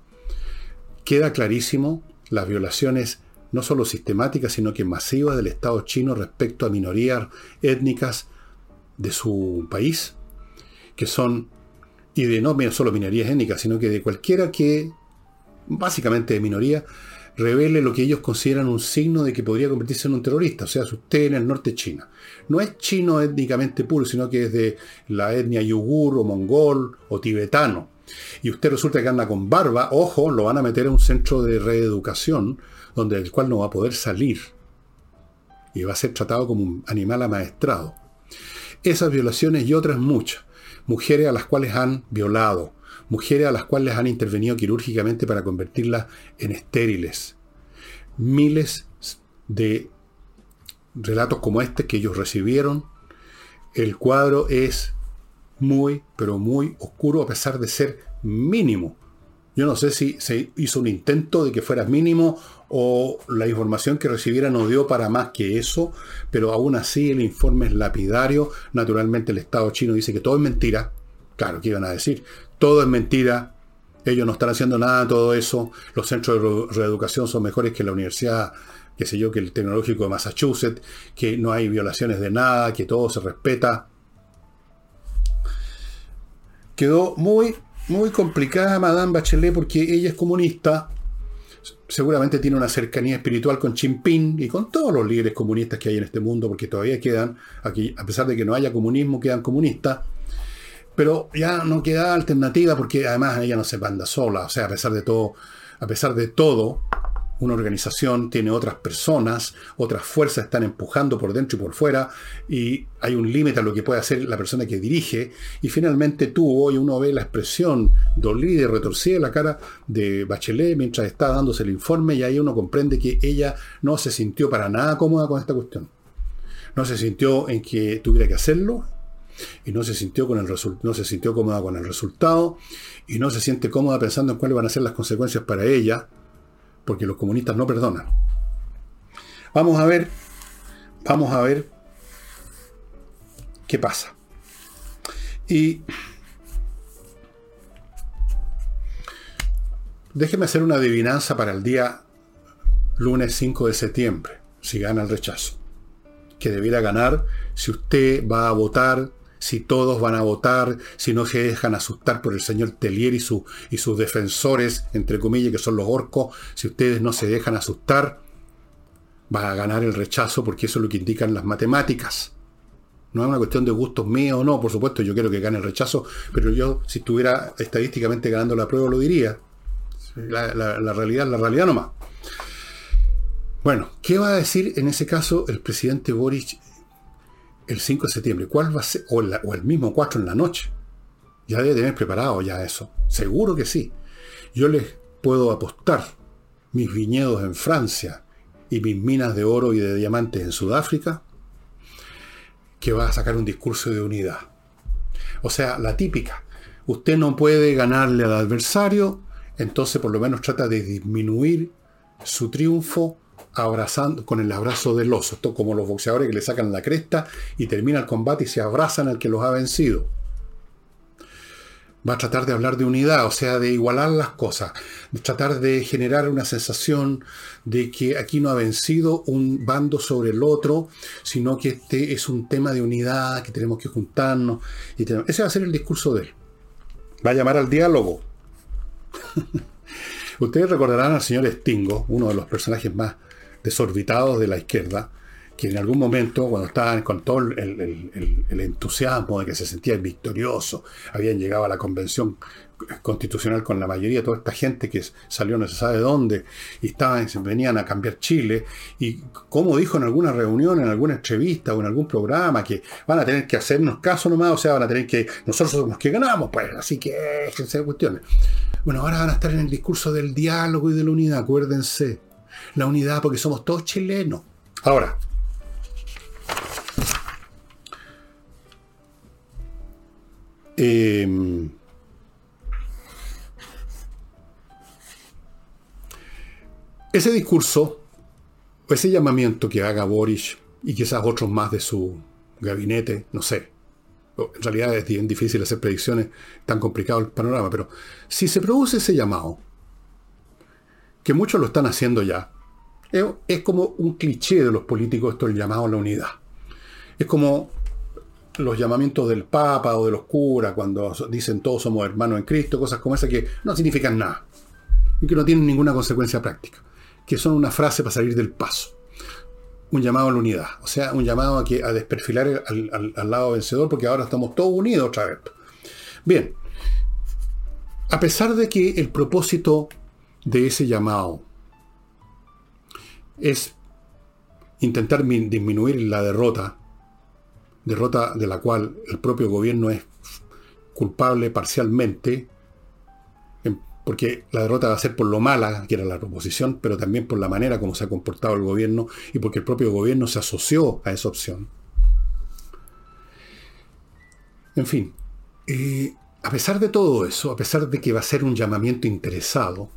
queda clarísimo las violaciones no solo sistemáticas, sino que masivas del Estado chino respecto a minorías étnicas de su país, que son y de no solo minorías étnicas, sino que de cualquiera que, básicamente de minoría, revele lo que ellos consideran un signo de que podría convertirse en un terrorista, o sea, usted en el norte de China. No es chino étnicamente puro, sino que es de la etnia yugur o mongol o tibetano. Y usted resulta que anda con barba, ojo, lo van a meter en un centro de reeducación, donde el cual no va a poder salir. Y va a ser tratado como un animal amaestrado. Esas violaciones y otras muchas mujeres a las cuales han violado, mujeres a las cuales han intervenido quirúrgicamente para convertirlas en estériles. Miles de relatos como este que ellos recibieron. El cuadro es muy, pero muy oscuro a pesar de ser mínimo. Yo no sé si se hizo un intento de que fuera mínimo o la información que recibiera no dio para más que eso, pero aún así el informe es lapidario. Naturalmente el Estado chino dice que todo es mentira. Claro, ¿qué iban a decir? Todo es mentira. Ellos no están haciendo nada todo eso. Los centros de reeducación son mejores que la universidad, qué sé yo, que el tecnológico de Massachusetts, que no hay violaciones de nada, que todo se respeta. Quedó muy muy complicada Madame Bachelet porque ella es comunista, seguramente tiene una cercanía espiritual con Jinping y con todos los líderes comunistas que hay en este mundo, porque todavía quedan, aquí, a pesar de que no haya comunismo, quedan comunistas, pero ya no queda alternativa porque además ella no se manda sola, o sea, a pesar de todo, a pesar de todo, una organización tiene otras personas, otras fuerzas están empujando por dentro y por fuera, y hay un límite a lo que puede hacer la persona que dirige, y finalmente tú hoy uno ve la expresión dolida y retorcida de la cara de Bachelet mientras está dándose el informe, y ahí uno comprende que ella no se sintió para nada cómoda con esta cuestión. No se sintió en que tuviera que hacerlo, y no se sintió con el no se sintió cómoda con el resultado, y no se siente cómoda pensando en cuáles van a ser las consecuencias para ella porque los comunistas no perdonan. Vamos a ver, vamos a ver qué pasa. Y déjeme hacer una adivinanza para el día lunes 5 de septiembre, si gana el rechazo. Que debiera ganar si usted va a votar si todos van a votar, si no se dejan asustar por el señor Tellier y, su, y sus defensores, entre comillas, que son los orcos, si ustedes no se dejan asustar, va a ganar el rechazo porque eso es lo que indican las matemáticas. No es una cuestión de gustos míos o no, por supuesto, yo quiero que gane el rechazo, pero yo, si estuviera estadísticamente ganando la prueba, lo diría. La, la realidad, la realidad nomás. Bueno, ¿qué va a decir en ese caso el presidente Boric el 5 de septiembre. ¿Cuál va a ser? O, el mismo 4 en la noche. Ya debe tener preparado ya eso. Seguro que sí. Yo les puedo apostar mis viñedos en Francia y mis minas de oro y de diamantes en Sudáfrica que va a sacar un discurso de unidad. O sea, la típica. Usted no puede ganarle al adversario, entonces por lo menos trata de disminuir su triunfo abrazando con el abrazo del oso. Esto como los boxeadores que le sacan la cresta y termina el combate y se abrazan al que los ha vencido. Va a tratar de hablar de unidad, o sea, de igualar las cosas, de tratar de generar una sensación de que aquí no ha vencido un bando sobre el otro, sino que este es un tema de unidad, que tenemos que juntarnos. Ese va a ser el discurso de él. Va a llamar al diálogo. Ustedes recordarán al señor Stingo, uno de los personajes más desorbitados de la izquierda, que en algún momento, cuando estaban con todo el, entusiasmo de que se sentían victoriosos, habían llegado a la convención constitucional con la mayoría, toda esta gente que salió no se sabe dónde, y estaban, venían a cambiar Chile, y como dijo en alguna reunión, en alguna entrevista o en algún programa, que van a tener que hacernos caso nomás, o sea, van a tener que, nosotros somos los que ganamos, pues, así que, se cuestiones. Bueno, ahora van a estar en el discurso del diálogo y de la unidad, acuérdense la unidad porque somos todos chilenos. Ahora, em, ese discurso, ese llamamiento que haga Boris y quizás otros más de su gabinete, no sé. En realidad es bien difícil hacer predicciones, tan complicado el panorama, pero si se produce ese llamado, que muchos lo están haciendo ya, es, como un cliché de los políticos esto el llamado a la unidad. Es como los llamamientos del Papa o de los curas cuando dicen todos somos hermanos en Cristo, cosas como esas que no significan nada y que no tienen ninguna consecuencia práctica, que son una frase para salir del paso. Un llamado a la unidad, o sea, un llamado a, que, a desperfilar al, al lado vencedor porque ahora estamos todos unidos otra vez. Bien, a pesar de que el propósito de ese llamado es intentar disminuir la derrota, derrota de la cual el propio gobierno es culpable parcialmente, porque la derrota va a ser por lo mala que era la proposición, pero también por la manera como se ha comportado el gobierno y porque el propio gobierno se asoció a esa opción. En fin, eh, a pesar de todo eso, a pesar de que va a ser un llamamiento interesado,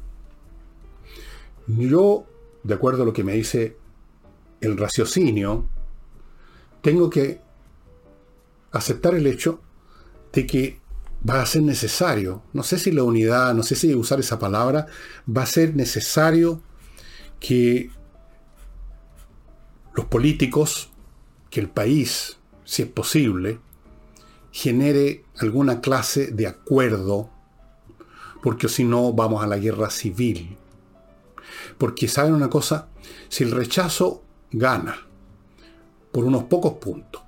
yo de acuerdo a lo que me dice el raciocinio, tengo que aceptar el hecho de que va a ser necesario, no sé si la unidad, no sé si usar esa palabra, va a ser necesario que los políticos, que el país, si es posible, genere alguna clase de acuerdo, porque si no vamos a la guerra civil. Porque saben una cosa, si el rechazo gana por unos pocos puntos,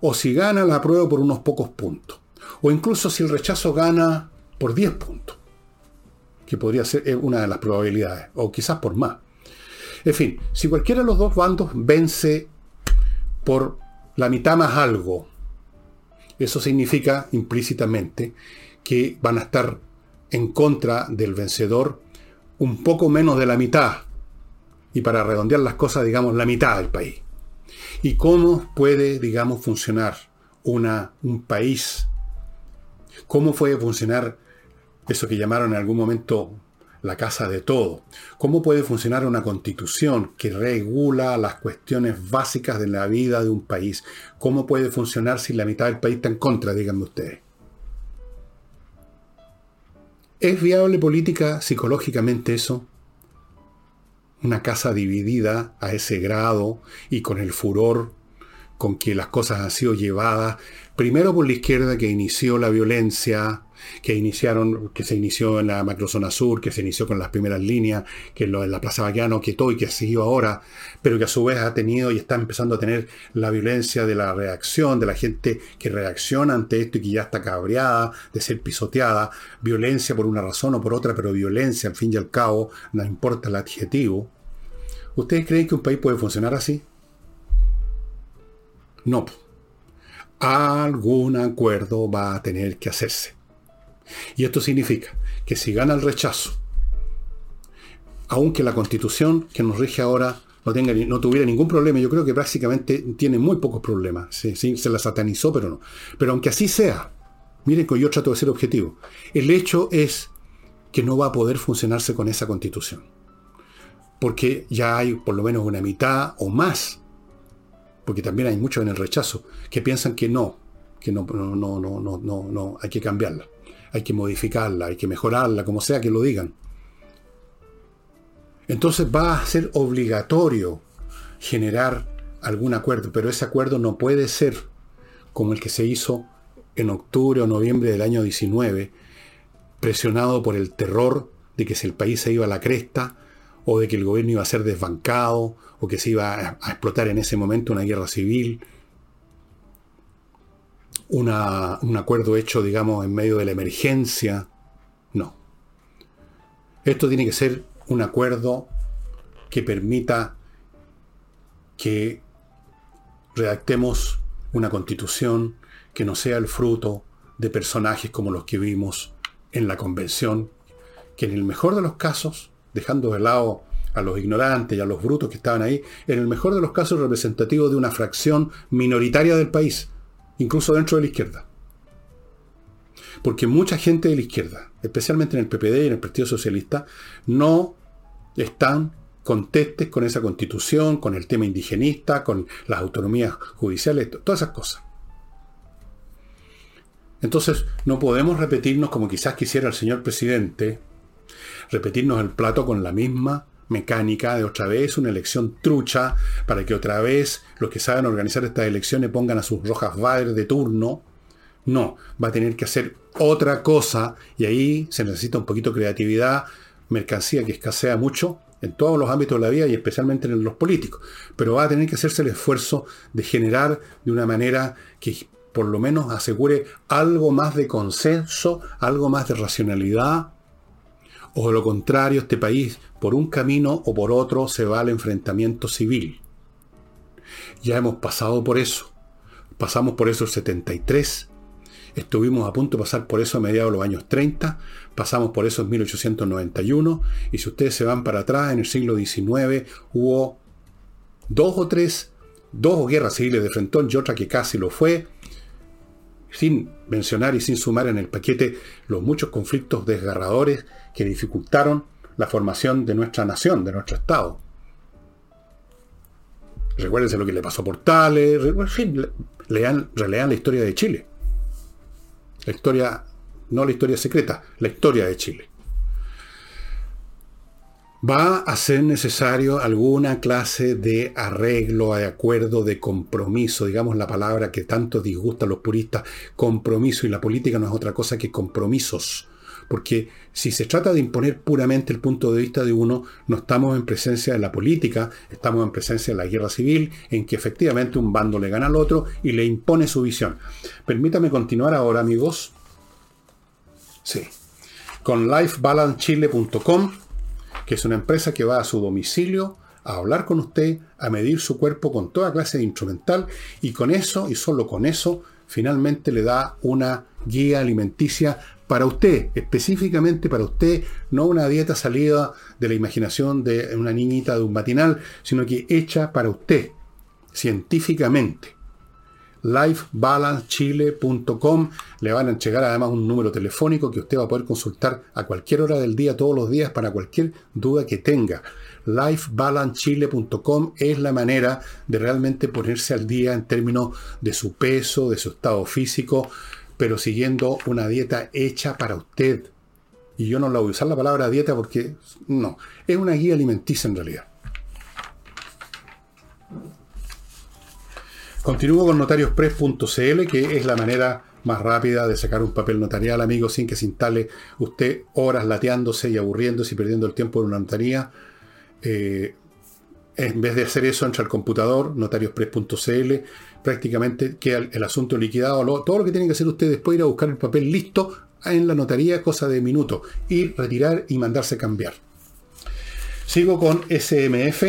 o si gana la prueba por unos pocos puntos, o incluso si el rechazo gana por 10 puntos, que podría ser una de las probabilidades, o quizás por más. En fin, si cualquiera de los dos bandos vence por la mitad más algo, eso significa implícitamente que van a estar en contra del vencedor un poco menos de la mitad. Y para redondear las cosas, digamos, la mitad del país. ¿Y cómo puede, digamos, funcionar una, un país? ¿Cómo puede funcionar eso que llamaron en algún momento la casa de todo? ¿Cómo puede funcionar una constitución que regula las cuestiones básicas de la vida de un país? ¿Cómo puede funcionar si la mitad del país está en contra, díganme ustedes? ¿Es viable política psicológicamente eso? Una casa dividida a ese grado y con el furor con que las cosas han sido llevadas, primero por la izquierda que inició la violencia, que iniciaron, que se inició en la macrozona sur, que se inició con las primeras líneas, que lo en la Plaza Baquiano, que todo y que siguió ahora, pero que a su vez ha tenido y está empezando a tener la violencia de la reacción, de la gente que reacciona ante esto y que ya está cabreada de ser pisoteada, violencia por una razón o por otra, pero violencia al fin y al cabo, no importa el adjetivo. ¿Ustedes creen que un país puede funcionar así? No. Algún acuerdo va a tener que hacerse. Y esto significa que si gana el rechazo, aunque la constitución que nos rige ahora no, tenga, no tuviera ningún problema, yo creo que prácticamente tiene muy pocos problemas. se la satanizó, pero no. Pero aunque así sea, miren que yo trato de ser objetivo, el hecho es que no va a poder funcionarse con esa constitución. Porque ya hay por lo menos una mitad o más, porque también hay muchos en el rechazo, que piensan que no, que no, no, no, no, no, no, hay que cambiarla hay que modificarla, hay que mejorarla, como sea que lo digan. Entonces va a ser obligatorio generar algún acuerdo, pero ese acuerdo no puede ser como el que se hizo en octubre o noviembre del año 19, presionado por el terror de que si el país se iba a la cresta, o de que el gobierno iba a ser desbancado, o que se iba a explotar en ese momento una guerra civil, un acuerdo hecho, digamos, en medio de la emergencia. No. Esto tiene que ser un acuerdo que permita que redactemos una constitución que no sea el fruto de personajes como los que vimos en la convención, que en el mejor de los casos, dejando de lado a los ignorantes y a los brutos que estaban ahí, en el mejor de los casos representativo de una fracción minoritaria del país, incluso dentro de la izquierda. Porque mucha gente de la izquierda, especialmente en el PPD y en el Partido Socialista, no están contestes con esa constitución, con el tema indigenista, con las autonomías judiciales, todas esas cosas. Entonces, no podemos repetirnos como quizás quisiera el señor presidente, repetirnos el plato con la misma mecánica de otra vez una elección trucha para que otra vez los que saben organizar estas elecciones pongan a sus rojas Bader de turno. No, va a tener que hacer otra cosa y ahí se necesita un poquito de creatividad, mercancía que escasea mucho en todos los ámbitos de la vida y especialmente en los políticos. Pero va a tener que hacerse el esfuerzo de generar de una manera que por lo menos asegure algo más de consenso, algo más de racionalidad, o lo contrario, este país, por un camino o por otro, se va al enfrentamiento civil. Ya hemos pasado por eso. Pasamos por eso el 73. Estuvimos a punto de pasar por eso a mediados de los años 30. Pasamos por eso en 1891. Y si ustedes se van para atrás, en el siglo XIX hubo dos o tres, dos guerras civiles de Frentón y otra que casi lo fue sin mencionar y sin sumar en el paquete los muchos conflictos desgarradores que dificultaron la formación de nuestra nación, de nuestro Estado. Recuérdense lo que le pasó a Portales, en fin, lean, relean la historia de Chile. La historia, no la historia secreta, la historia de Chile va a ser necesario alguna clase de arreglo, de acuerdo, de compromiso, digamos la palabra que tanto disgusta a los puristas, compromiso, y la política no es otra cosa que compromisos. Porque si se trata de imponer puramente el punto de vista de uno, no estamos en presencia de la política, estamos en presencia de la guerra civil, en que efectivamente un bando le gana al otro y le impone su visión. Permítame continuar ahora, amigos. Sí. Con lifebalancechile.com que es una empresa que va a su domicilio a hablar con usted, a medir su cuerpo con toda clase de instrumental y con eso y solo con eso finalmente le da una guía alimenticia para usted, específicamente para usted, no una dieta salida de la imaginación de una niñita de un matinal, sino que hecha para usted, científicamente lifebalancechile.com. Le van a entregar además un número telefónico que usted va a poder consultar a cualquier hora del día, todos los días, para cualquier duda que tenga. lifebalancechile.com es la manera de realmente ponerse al día en términos de su peso, de su estado físico, pero siguiendo una dieta hecha para usted. Y yo no la voy a usar la palabra dieta porque no, es una guía alimenticia en realidad. Continúo con notariospress.cl, que es la manera más rápida de sacar un papel notarial, amigo, sin que se instale usted horas lateándose y aburriéndose y perdiendo el tiempo en una notaría. Eh, en vez de hacer eso, entra al computador, notariospress.cl, prácticamente queda el, asunto liquidado. todo lo que tienen que hacer ustedes después ir a buscar el papel listo en la notaría, cosa de minuto. Ir, retirar y mandarse cambiar. Sigo con SMF,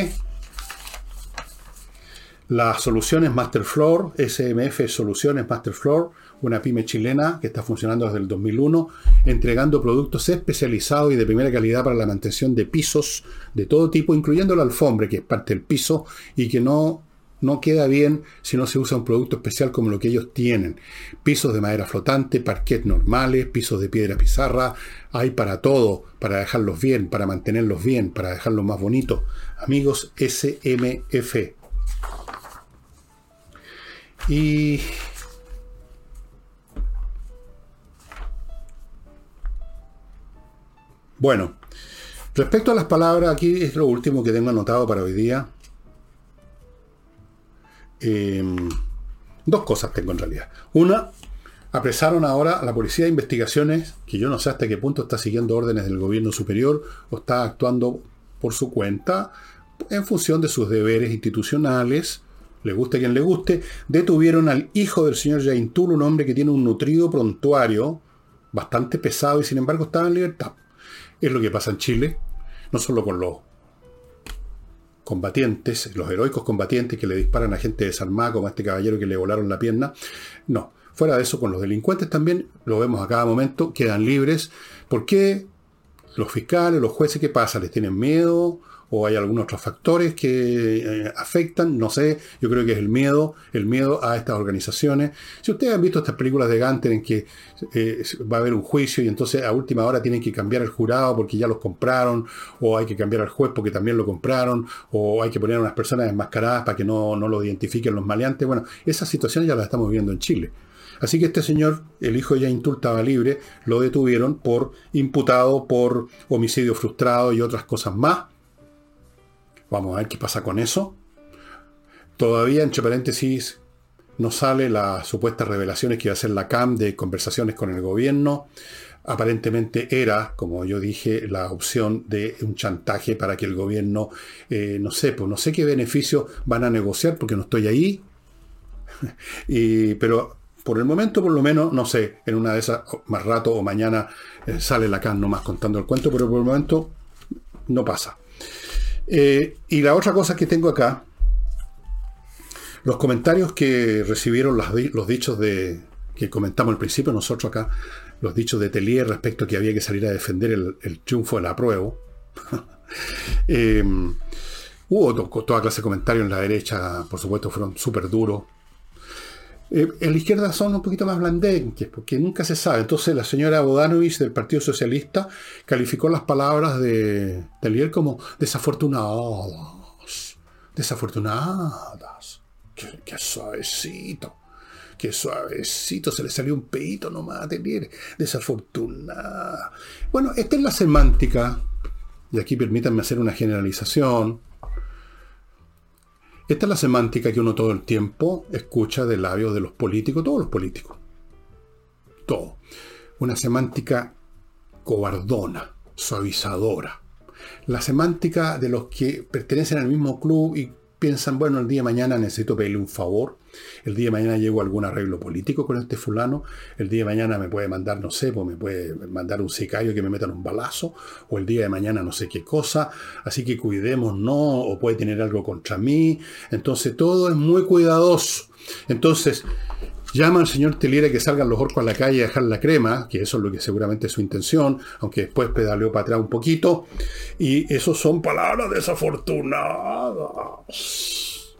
las soluciones Masterfloor, SMF Soluciones Masterfloor, una pyme chilena que está funcionando desde el 2001, entregando productos especializados y de primera calidad para la mantención de pisos de todo tipo, incluyendo la alfombra, que es parte del piso y que no, no queda bien si no se usa un producto especial como lo que ellos tienen. Pisos de madera flotante, parquet normales, pisos de piedra pizarra, hay para todo, para dejarlos bien, para mantenerlos bien, para dejarlos más bonitos. Amigos, SMF y bueno, respecto a las palabras, aquí es lo último que tengo anotado para hoy día. Em, dos cosas tengo en realidad. Una, apresaron ahora a la Policía de Investigaciones, que yo no sé hasta qué punto está siguiendo órdenes del gobierno superior o está actuando por su cuenta en función de sus deberes institucionales le guste a quien le guste, detuvieron al hijo del señor Jaintul, un hombre que tiene un nutrido prontuario bastante pesado y sin embargo estaba en libertad. Es lo que pasa en Chile, no solo con los combatientes, los heroicos combatientes que le disparan a gente desarmada como a este caballero que le volaron la pierna, no. Fuera de eso, con los delincuentes también, lo vemos a cada momento, quedan libres. ¿Por qué los fiscales, los jueces, qué pasa? ¿Les tienen miedo? O hay algunos otros factores que eh, afectan, no sé, yo creo que es el miedo, el miedo a estas organizaciones. Si ustedes han visto estas películas de Ganter en que eh, va a haber un juicio y entonces a última hora tienen que cambiar el jurado porque ya los compraron, o hay que cambiar al juez porque también lo compraron, o hay que poner a unas personas enmascaradas para que no, no lo identifiquen los maleantes, bueno, esas situaciones ya las estamos viendo en Chile. Así que este señor, el hijo de Yaintul, estaba libre, lo detuvieron por imputado por homicidio frustrado y otras cosas más. Vamos a ver qué pasa con eso. Todavía, entre paréntesis, no sale las supuestas revelaciones que iba a hacer la CAM de conversaciones con el gobierno. Aparentemente era, como yo dije, la opción de un chantaje para que el gobierno, eh, no sé, pues no sé qué beneficio van a negociar porque no estoy ahí. pero por el momento, por lo menos, no sé, en una de esas, más rato o mañana eh, sale la CAM nomás contando el cuento, pero por el momento no pasa. Eh, y la otra cosa que tengo acá, los comentarios que recibieron los dichos de que comentamos al principio nosotros acá, los dichos de Telier respecto a que había que salir a defender el, triunfo de la prueba. Eh, hubo toda clase de comentarios en la derecha, por supuesto, fueron súper duros. Eh, en la izquierda son un poquito más blandenques, porque nunca se sabe. Entonces la señora Bodanovich del Partido Socialista calificó las palabras de Telier como desafortunadas. Desafortunadas. Qué, suavecito. Qué suavecito. Se le salió un peito nomás a Telier. Desafortunada. Bueno, esta es la semántica. Y aquí permítanme hacer una generalización esta es la semántica que uno todo el tiempo escucha de labios de los políticos, todos los políticos. Todo. Una semántica cobardona, suavizadora. La semántica de los que pertenecen al mismo club y piensan, bueno, el día de mañana necesito pedirle un favor, el día de mañana llego a algún arreglo político con este fulano, el día de mañana me puede mandar, no sé, pues me puede mandar un sicario que me metan un balazo, o el día de mañana no sé qué cosa, así que cuidemos, no, o puede tener algo contra mí, entonces todo es muy cuidadoso. Entonces, llama al señor Teliera que salgan los orcos a la calle a dejar la crema, que eso es lo que seguramente es su intención, aunque después pedaleó para atrás un poquito, y eso son palabras desafortunadas.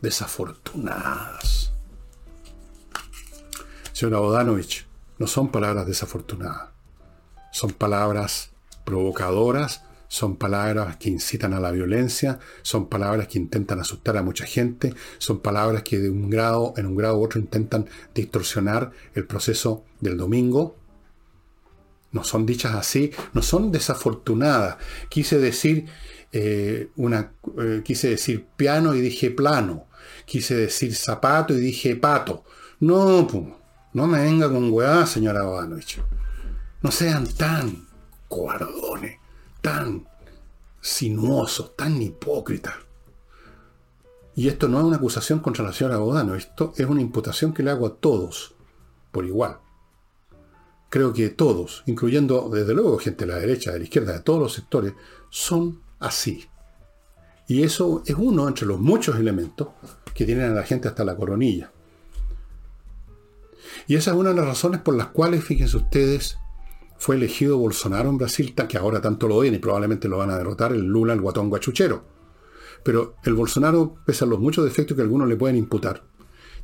Desafortunadas. Señora Bodanovich, no son palabras desafortunadas, son palabras provocadoras son palabras que incitan a la violencia, son palabras que intentan asustar a mucha gente, son palabras que de un grado, en un grado u otro intentan distorsionar el proceso del domingo. No son dichas así, no son desafortunadas. Quise decir eh, una, eh, quise decir piano y dije plano. Quise decir zapato y dije pato. No, no me venga con weá, señora Banovich. No sean tan cobardones tan sinuoso, tan hipócrita. Y esto no es una acusación contra la señora Bodano, esto es una imputación que le hago a todos, por igual. Creo que todos, incluyendo desde luego gente de la derecha, de la izquierda, de todos los sectores, son así. Y eso es uno entre los muchos elementos que tienen a la gente hasta la coronilla. Y esa es una de las razones por las cuales, fíjense ustedes, fue elegido Bolsonaro en Brasil, que ahora tanto lo ven y probablemente lo van a derrotar, el Lula, el guatón guachuchero. Pero el Bolsonaro, pese a los muchos defectos que algunos le pueden imputar,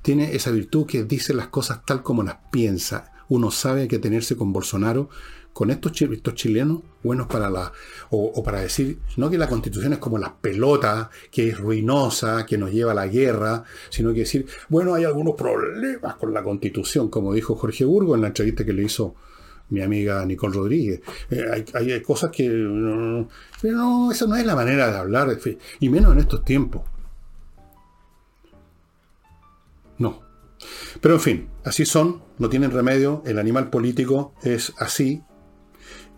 tiene esa virtud que dice las cosas tal como las piensa. Uno sabe que tenerse con Bolsonaro, con estos, chilenos, buenos para la. O, para decir, no que la constitución es como la pelota, que es ruinosa, que nos lleva a la guerra, sino que decir, bueno, hay algunos problemas con la constitución, como dijo Jorge Burgo en la entrevista que le hizo mi amiga Nicole Rodríguez. Eh, hay, cosas que... pero no, esa no es la manera de hablar, y menos en estos tiempos. No. Pero en fin, así son, no tienen remedio, el animal político es así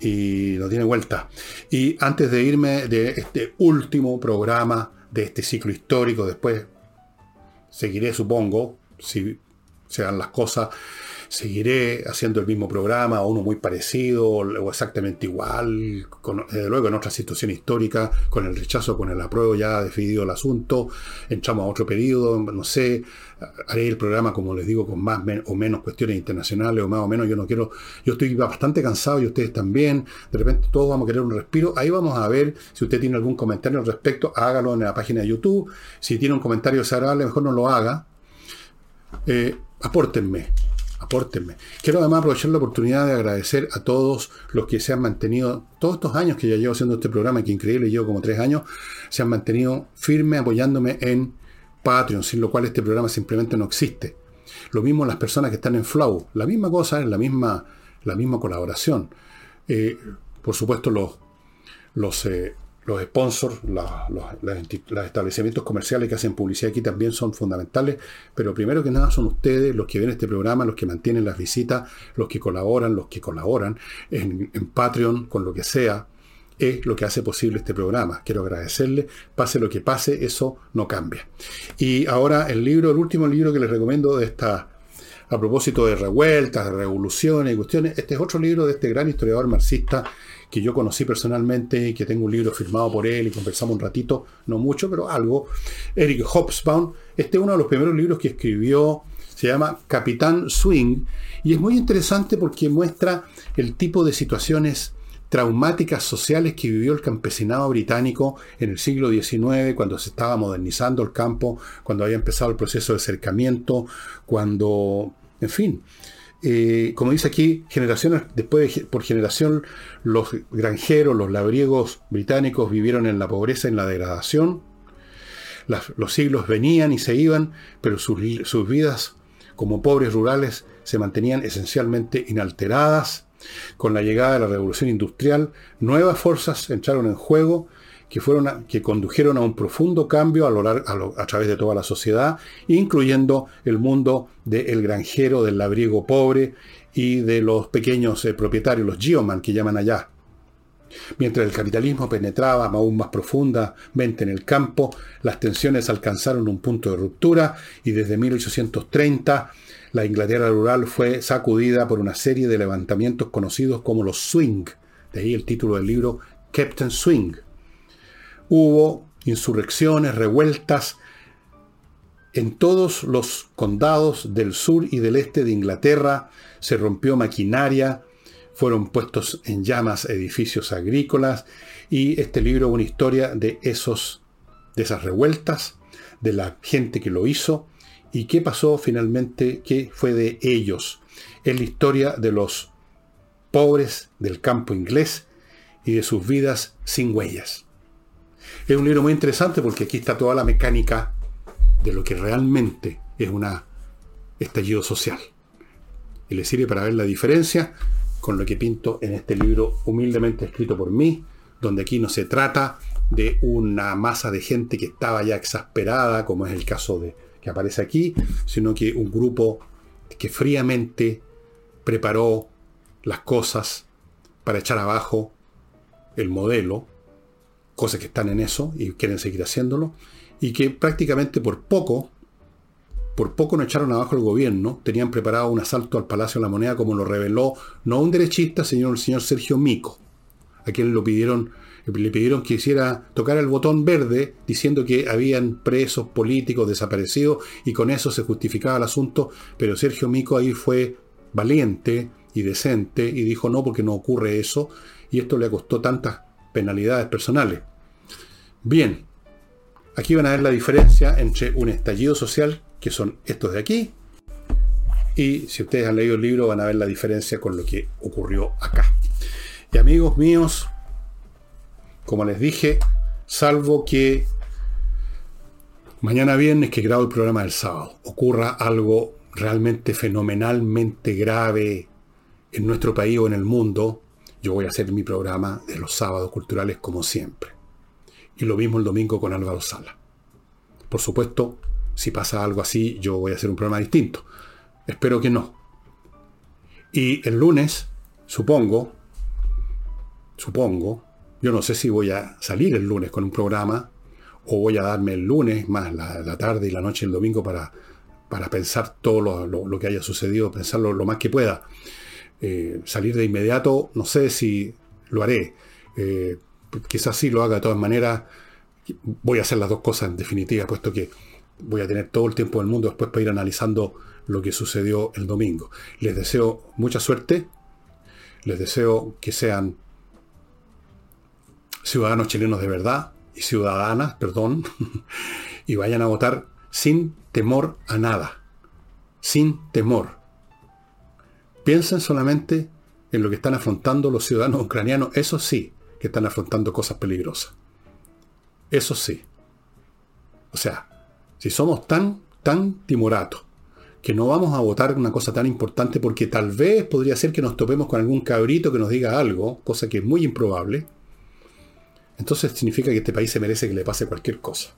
y no tiene vuelta. Y antes de irme de este último programa de este ciclo histórico, después seguiré, supongo, si se dan las cosas, seguiré haciendo el mismo programa uno muy parecido o exactamente igual, luego en otra situación histórica, con el rechazo, con el apruebo ya definido el asunto, entramos a otro periodo, no sé, haré el programa, como les digo, con más o menos cuestiones internacionales o más o menos, yo no quiero, yo estoy bastante cansado y ustedes también, de repente todos vamos a querer un respiro, ahí vamos a ver si usted tiene algún comentario al respecto, hágalo en la página de YouTube, si tiene un comentario desagradable, mejor no lo haga, eh, apórtenme apórtenme. Quiero además aprovechar la oportunidad de agradecer a todos los que se han mantenido, todos estos años que ya llevo haciendo este programa, que increíble, llevo como tres años, se han mantenido firme apoyándome en Patreon, sin lo cual este programa simplemente no existe. Lo mismo las personas que están en Flow, la misma cosa, es la misma, la misma colaboración. Eh, por supuesto, los, los eh, los sponsors, los, establecimientos comerciales que hacen publicidad aquí también son fundamentales, pero primero que nada son ustedes los que ven este programa, los que mantienen las visitas, los que colaboran, los que colaboran en, Patreon, con lo que sea, es lo que hace posible este programa. Quiero agradecerle, pase lo que pase, eso no cambia. Y ahora el libro, el último libro que les recomiendo de esta, a propósito de revueltas, de revoluciones y cuestiones, este es otro libro de este gran historiador marxista que yo conocí personalmente que tengo un libro firmado por él y conversamos un ratito, no mucho, pero algo. Eric Hobsbawm, este es uno de los primeros libros que escribió, se llama Capitán Swing, y es muy interesante porque muestra el tipo de situaciones traumáticas sociales que vivió el campesinado británico en el siglo XIX, cuando se estaba modernizando el campo, cuando había empezado el proceso de acercamiento, cuando, en fin, eh, como dice aquí, generaciones después por generación, los granjeros, los labriegos británicos vivieron en la pobreza, en la degradación. los siglos venían y se iban, pero sus, sus vidas como pobres rurales se mantenían esencialmente inalteradas. Con la llegada de la revolución industrial, nuevas fuerzas entraron en juego que, fueron que condujeron a un profundo cambio a, lo a, través de toda la sociedad, incluyendo el mundo del granjero, del labriego pobre y de los pequeños eh, propietarios, los geoman que llaman allá. Mientras el capitalismo penetraba aún más profundamente en el campo, las tensiones alcanzaron un punto de ruptura y desde 1830 la Inglaterra rural fue sacudida por una serie de levantamientos conocidos como los Swing, de ahí el título del libro Captain Swing. Hubo insurrecciones, revueltas en todos los condados del sur y del este de Inglaterra, se rompió maquinaria, fueron puestos en llamas edificios agrícolas y este libro es una historia de esos de esas revueltas, de la gente que lo hizo y qué pasó finalmente, qué fue de ellos. Es la historia de los pobres del campo inglés y de sus vidas sin huellas. Es un libro muy interesante porque aquí está toda la mecánica de lo que realmente es un estallido social. Y le sirve para ver la diferencia con lo que pinto en este libro humildemente escrito por mí, donde aquí no se trata de una masa de gente que estaba ya exasperada, como es el caso de que aparece aquí, sino que un grupo que fríamente preparó las cosas para echar abajo el modelo, cosas que están en eso y quieren seguir haciéndolo, y que prácticamente por poco por poco no echaron abajo el gobierno, tenían preparado un asalto al Palacio de la Moneda, como lo reveló no un derechista, sino el señor Sergio Mico, a quien lo pidieron, le pidieron que hiciera tocar el botón verde diciendo que habían presos políticos desaparecidos y con eso se justificaba el asunto, pero Sergio Mico ahí fue valiente y decente y dijo no porque no ocurre eso y esto le costó tantas penalidades personales. Bien, aquí van a ver la diferencia entre un estallido social que son estos de aquí. Y si ustedes han leído el libro van a ver la diferencia con lo que ocurrió acá. Y amigos míos, como les dije, salvo que mañana viernes que grabo el programa del sábado, ocurra algo realmente fenomenalmente grave en nuestro país o en el mundo, yo voy a hacer mi programa de los sábados culturales como siempre. Y lo mismo el domingo con Álvaro Sala. Por supuesto, si pasa algo así, yo voy a hacer un programa distinto. Espero que no. Y el lunes, supongo, supongo, yo no sé si voy a salir el lunes con un programa o voy a darme el lunes más la, tarde y la noche el domingo para, para pensar todo lo, que haya sucedido, pensarlo lo más que pueda. Eh, salir de inmediato, no sé si lo haré. Eh, quizás sí lo haga de todas maneras. Voy a hacer las dos cosas en definitiva, puesto que voy a tener todo el tiempo del mundo después para ir analizando lo que sucedió el domingo. Les deseo mucha suerte, les deseo que sean ciudadanos chilenos de verdad y ciudadanas, perdón, y vayan a votar sin temor a nada, sin temor. Piensen solamente en lo que están afrontando los ciudadanos ucranianos, eso sí, que están afrontando cosas peligrosas. Eso sí. O sea, si somos tan, tan timoratos que no vamos a votar una cosa tan importante porque tal vez podría ser que nos topemos con algún cabrito que nos diga algo, cosa que es muy improbable, entonces significa que este país se merece que le pase cualquier cosa.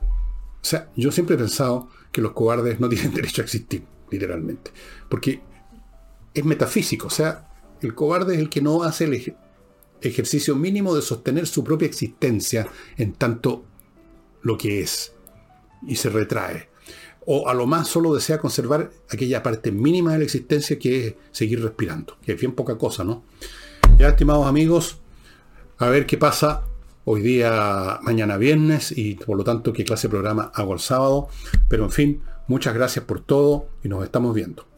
O sea, yo siempre he pensado que los cobardes no tienen derecho a existir, literalmente. Porque es metafísico, o sea, el cobarde es el que no hace el ejercicio mínimo de sostener su propia existencia en tanto lo que es y se retrae. O a lo más solo desea conservar aquella parte mínima de la existencia que es seguir respirando, que es bien poca cosa, ¿no? Ya, estimados amigos, a ver qué pasa hoy día, mañana viernes, y por lo tanto qué clase de programa hago el sábado. Pero en fin, muchas gracias por todo y nos estamos viendo.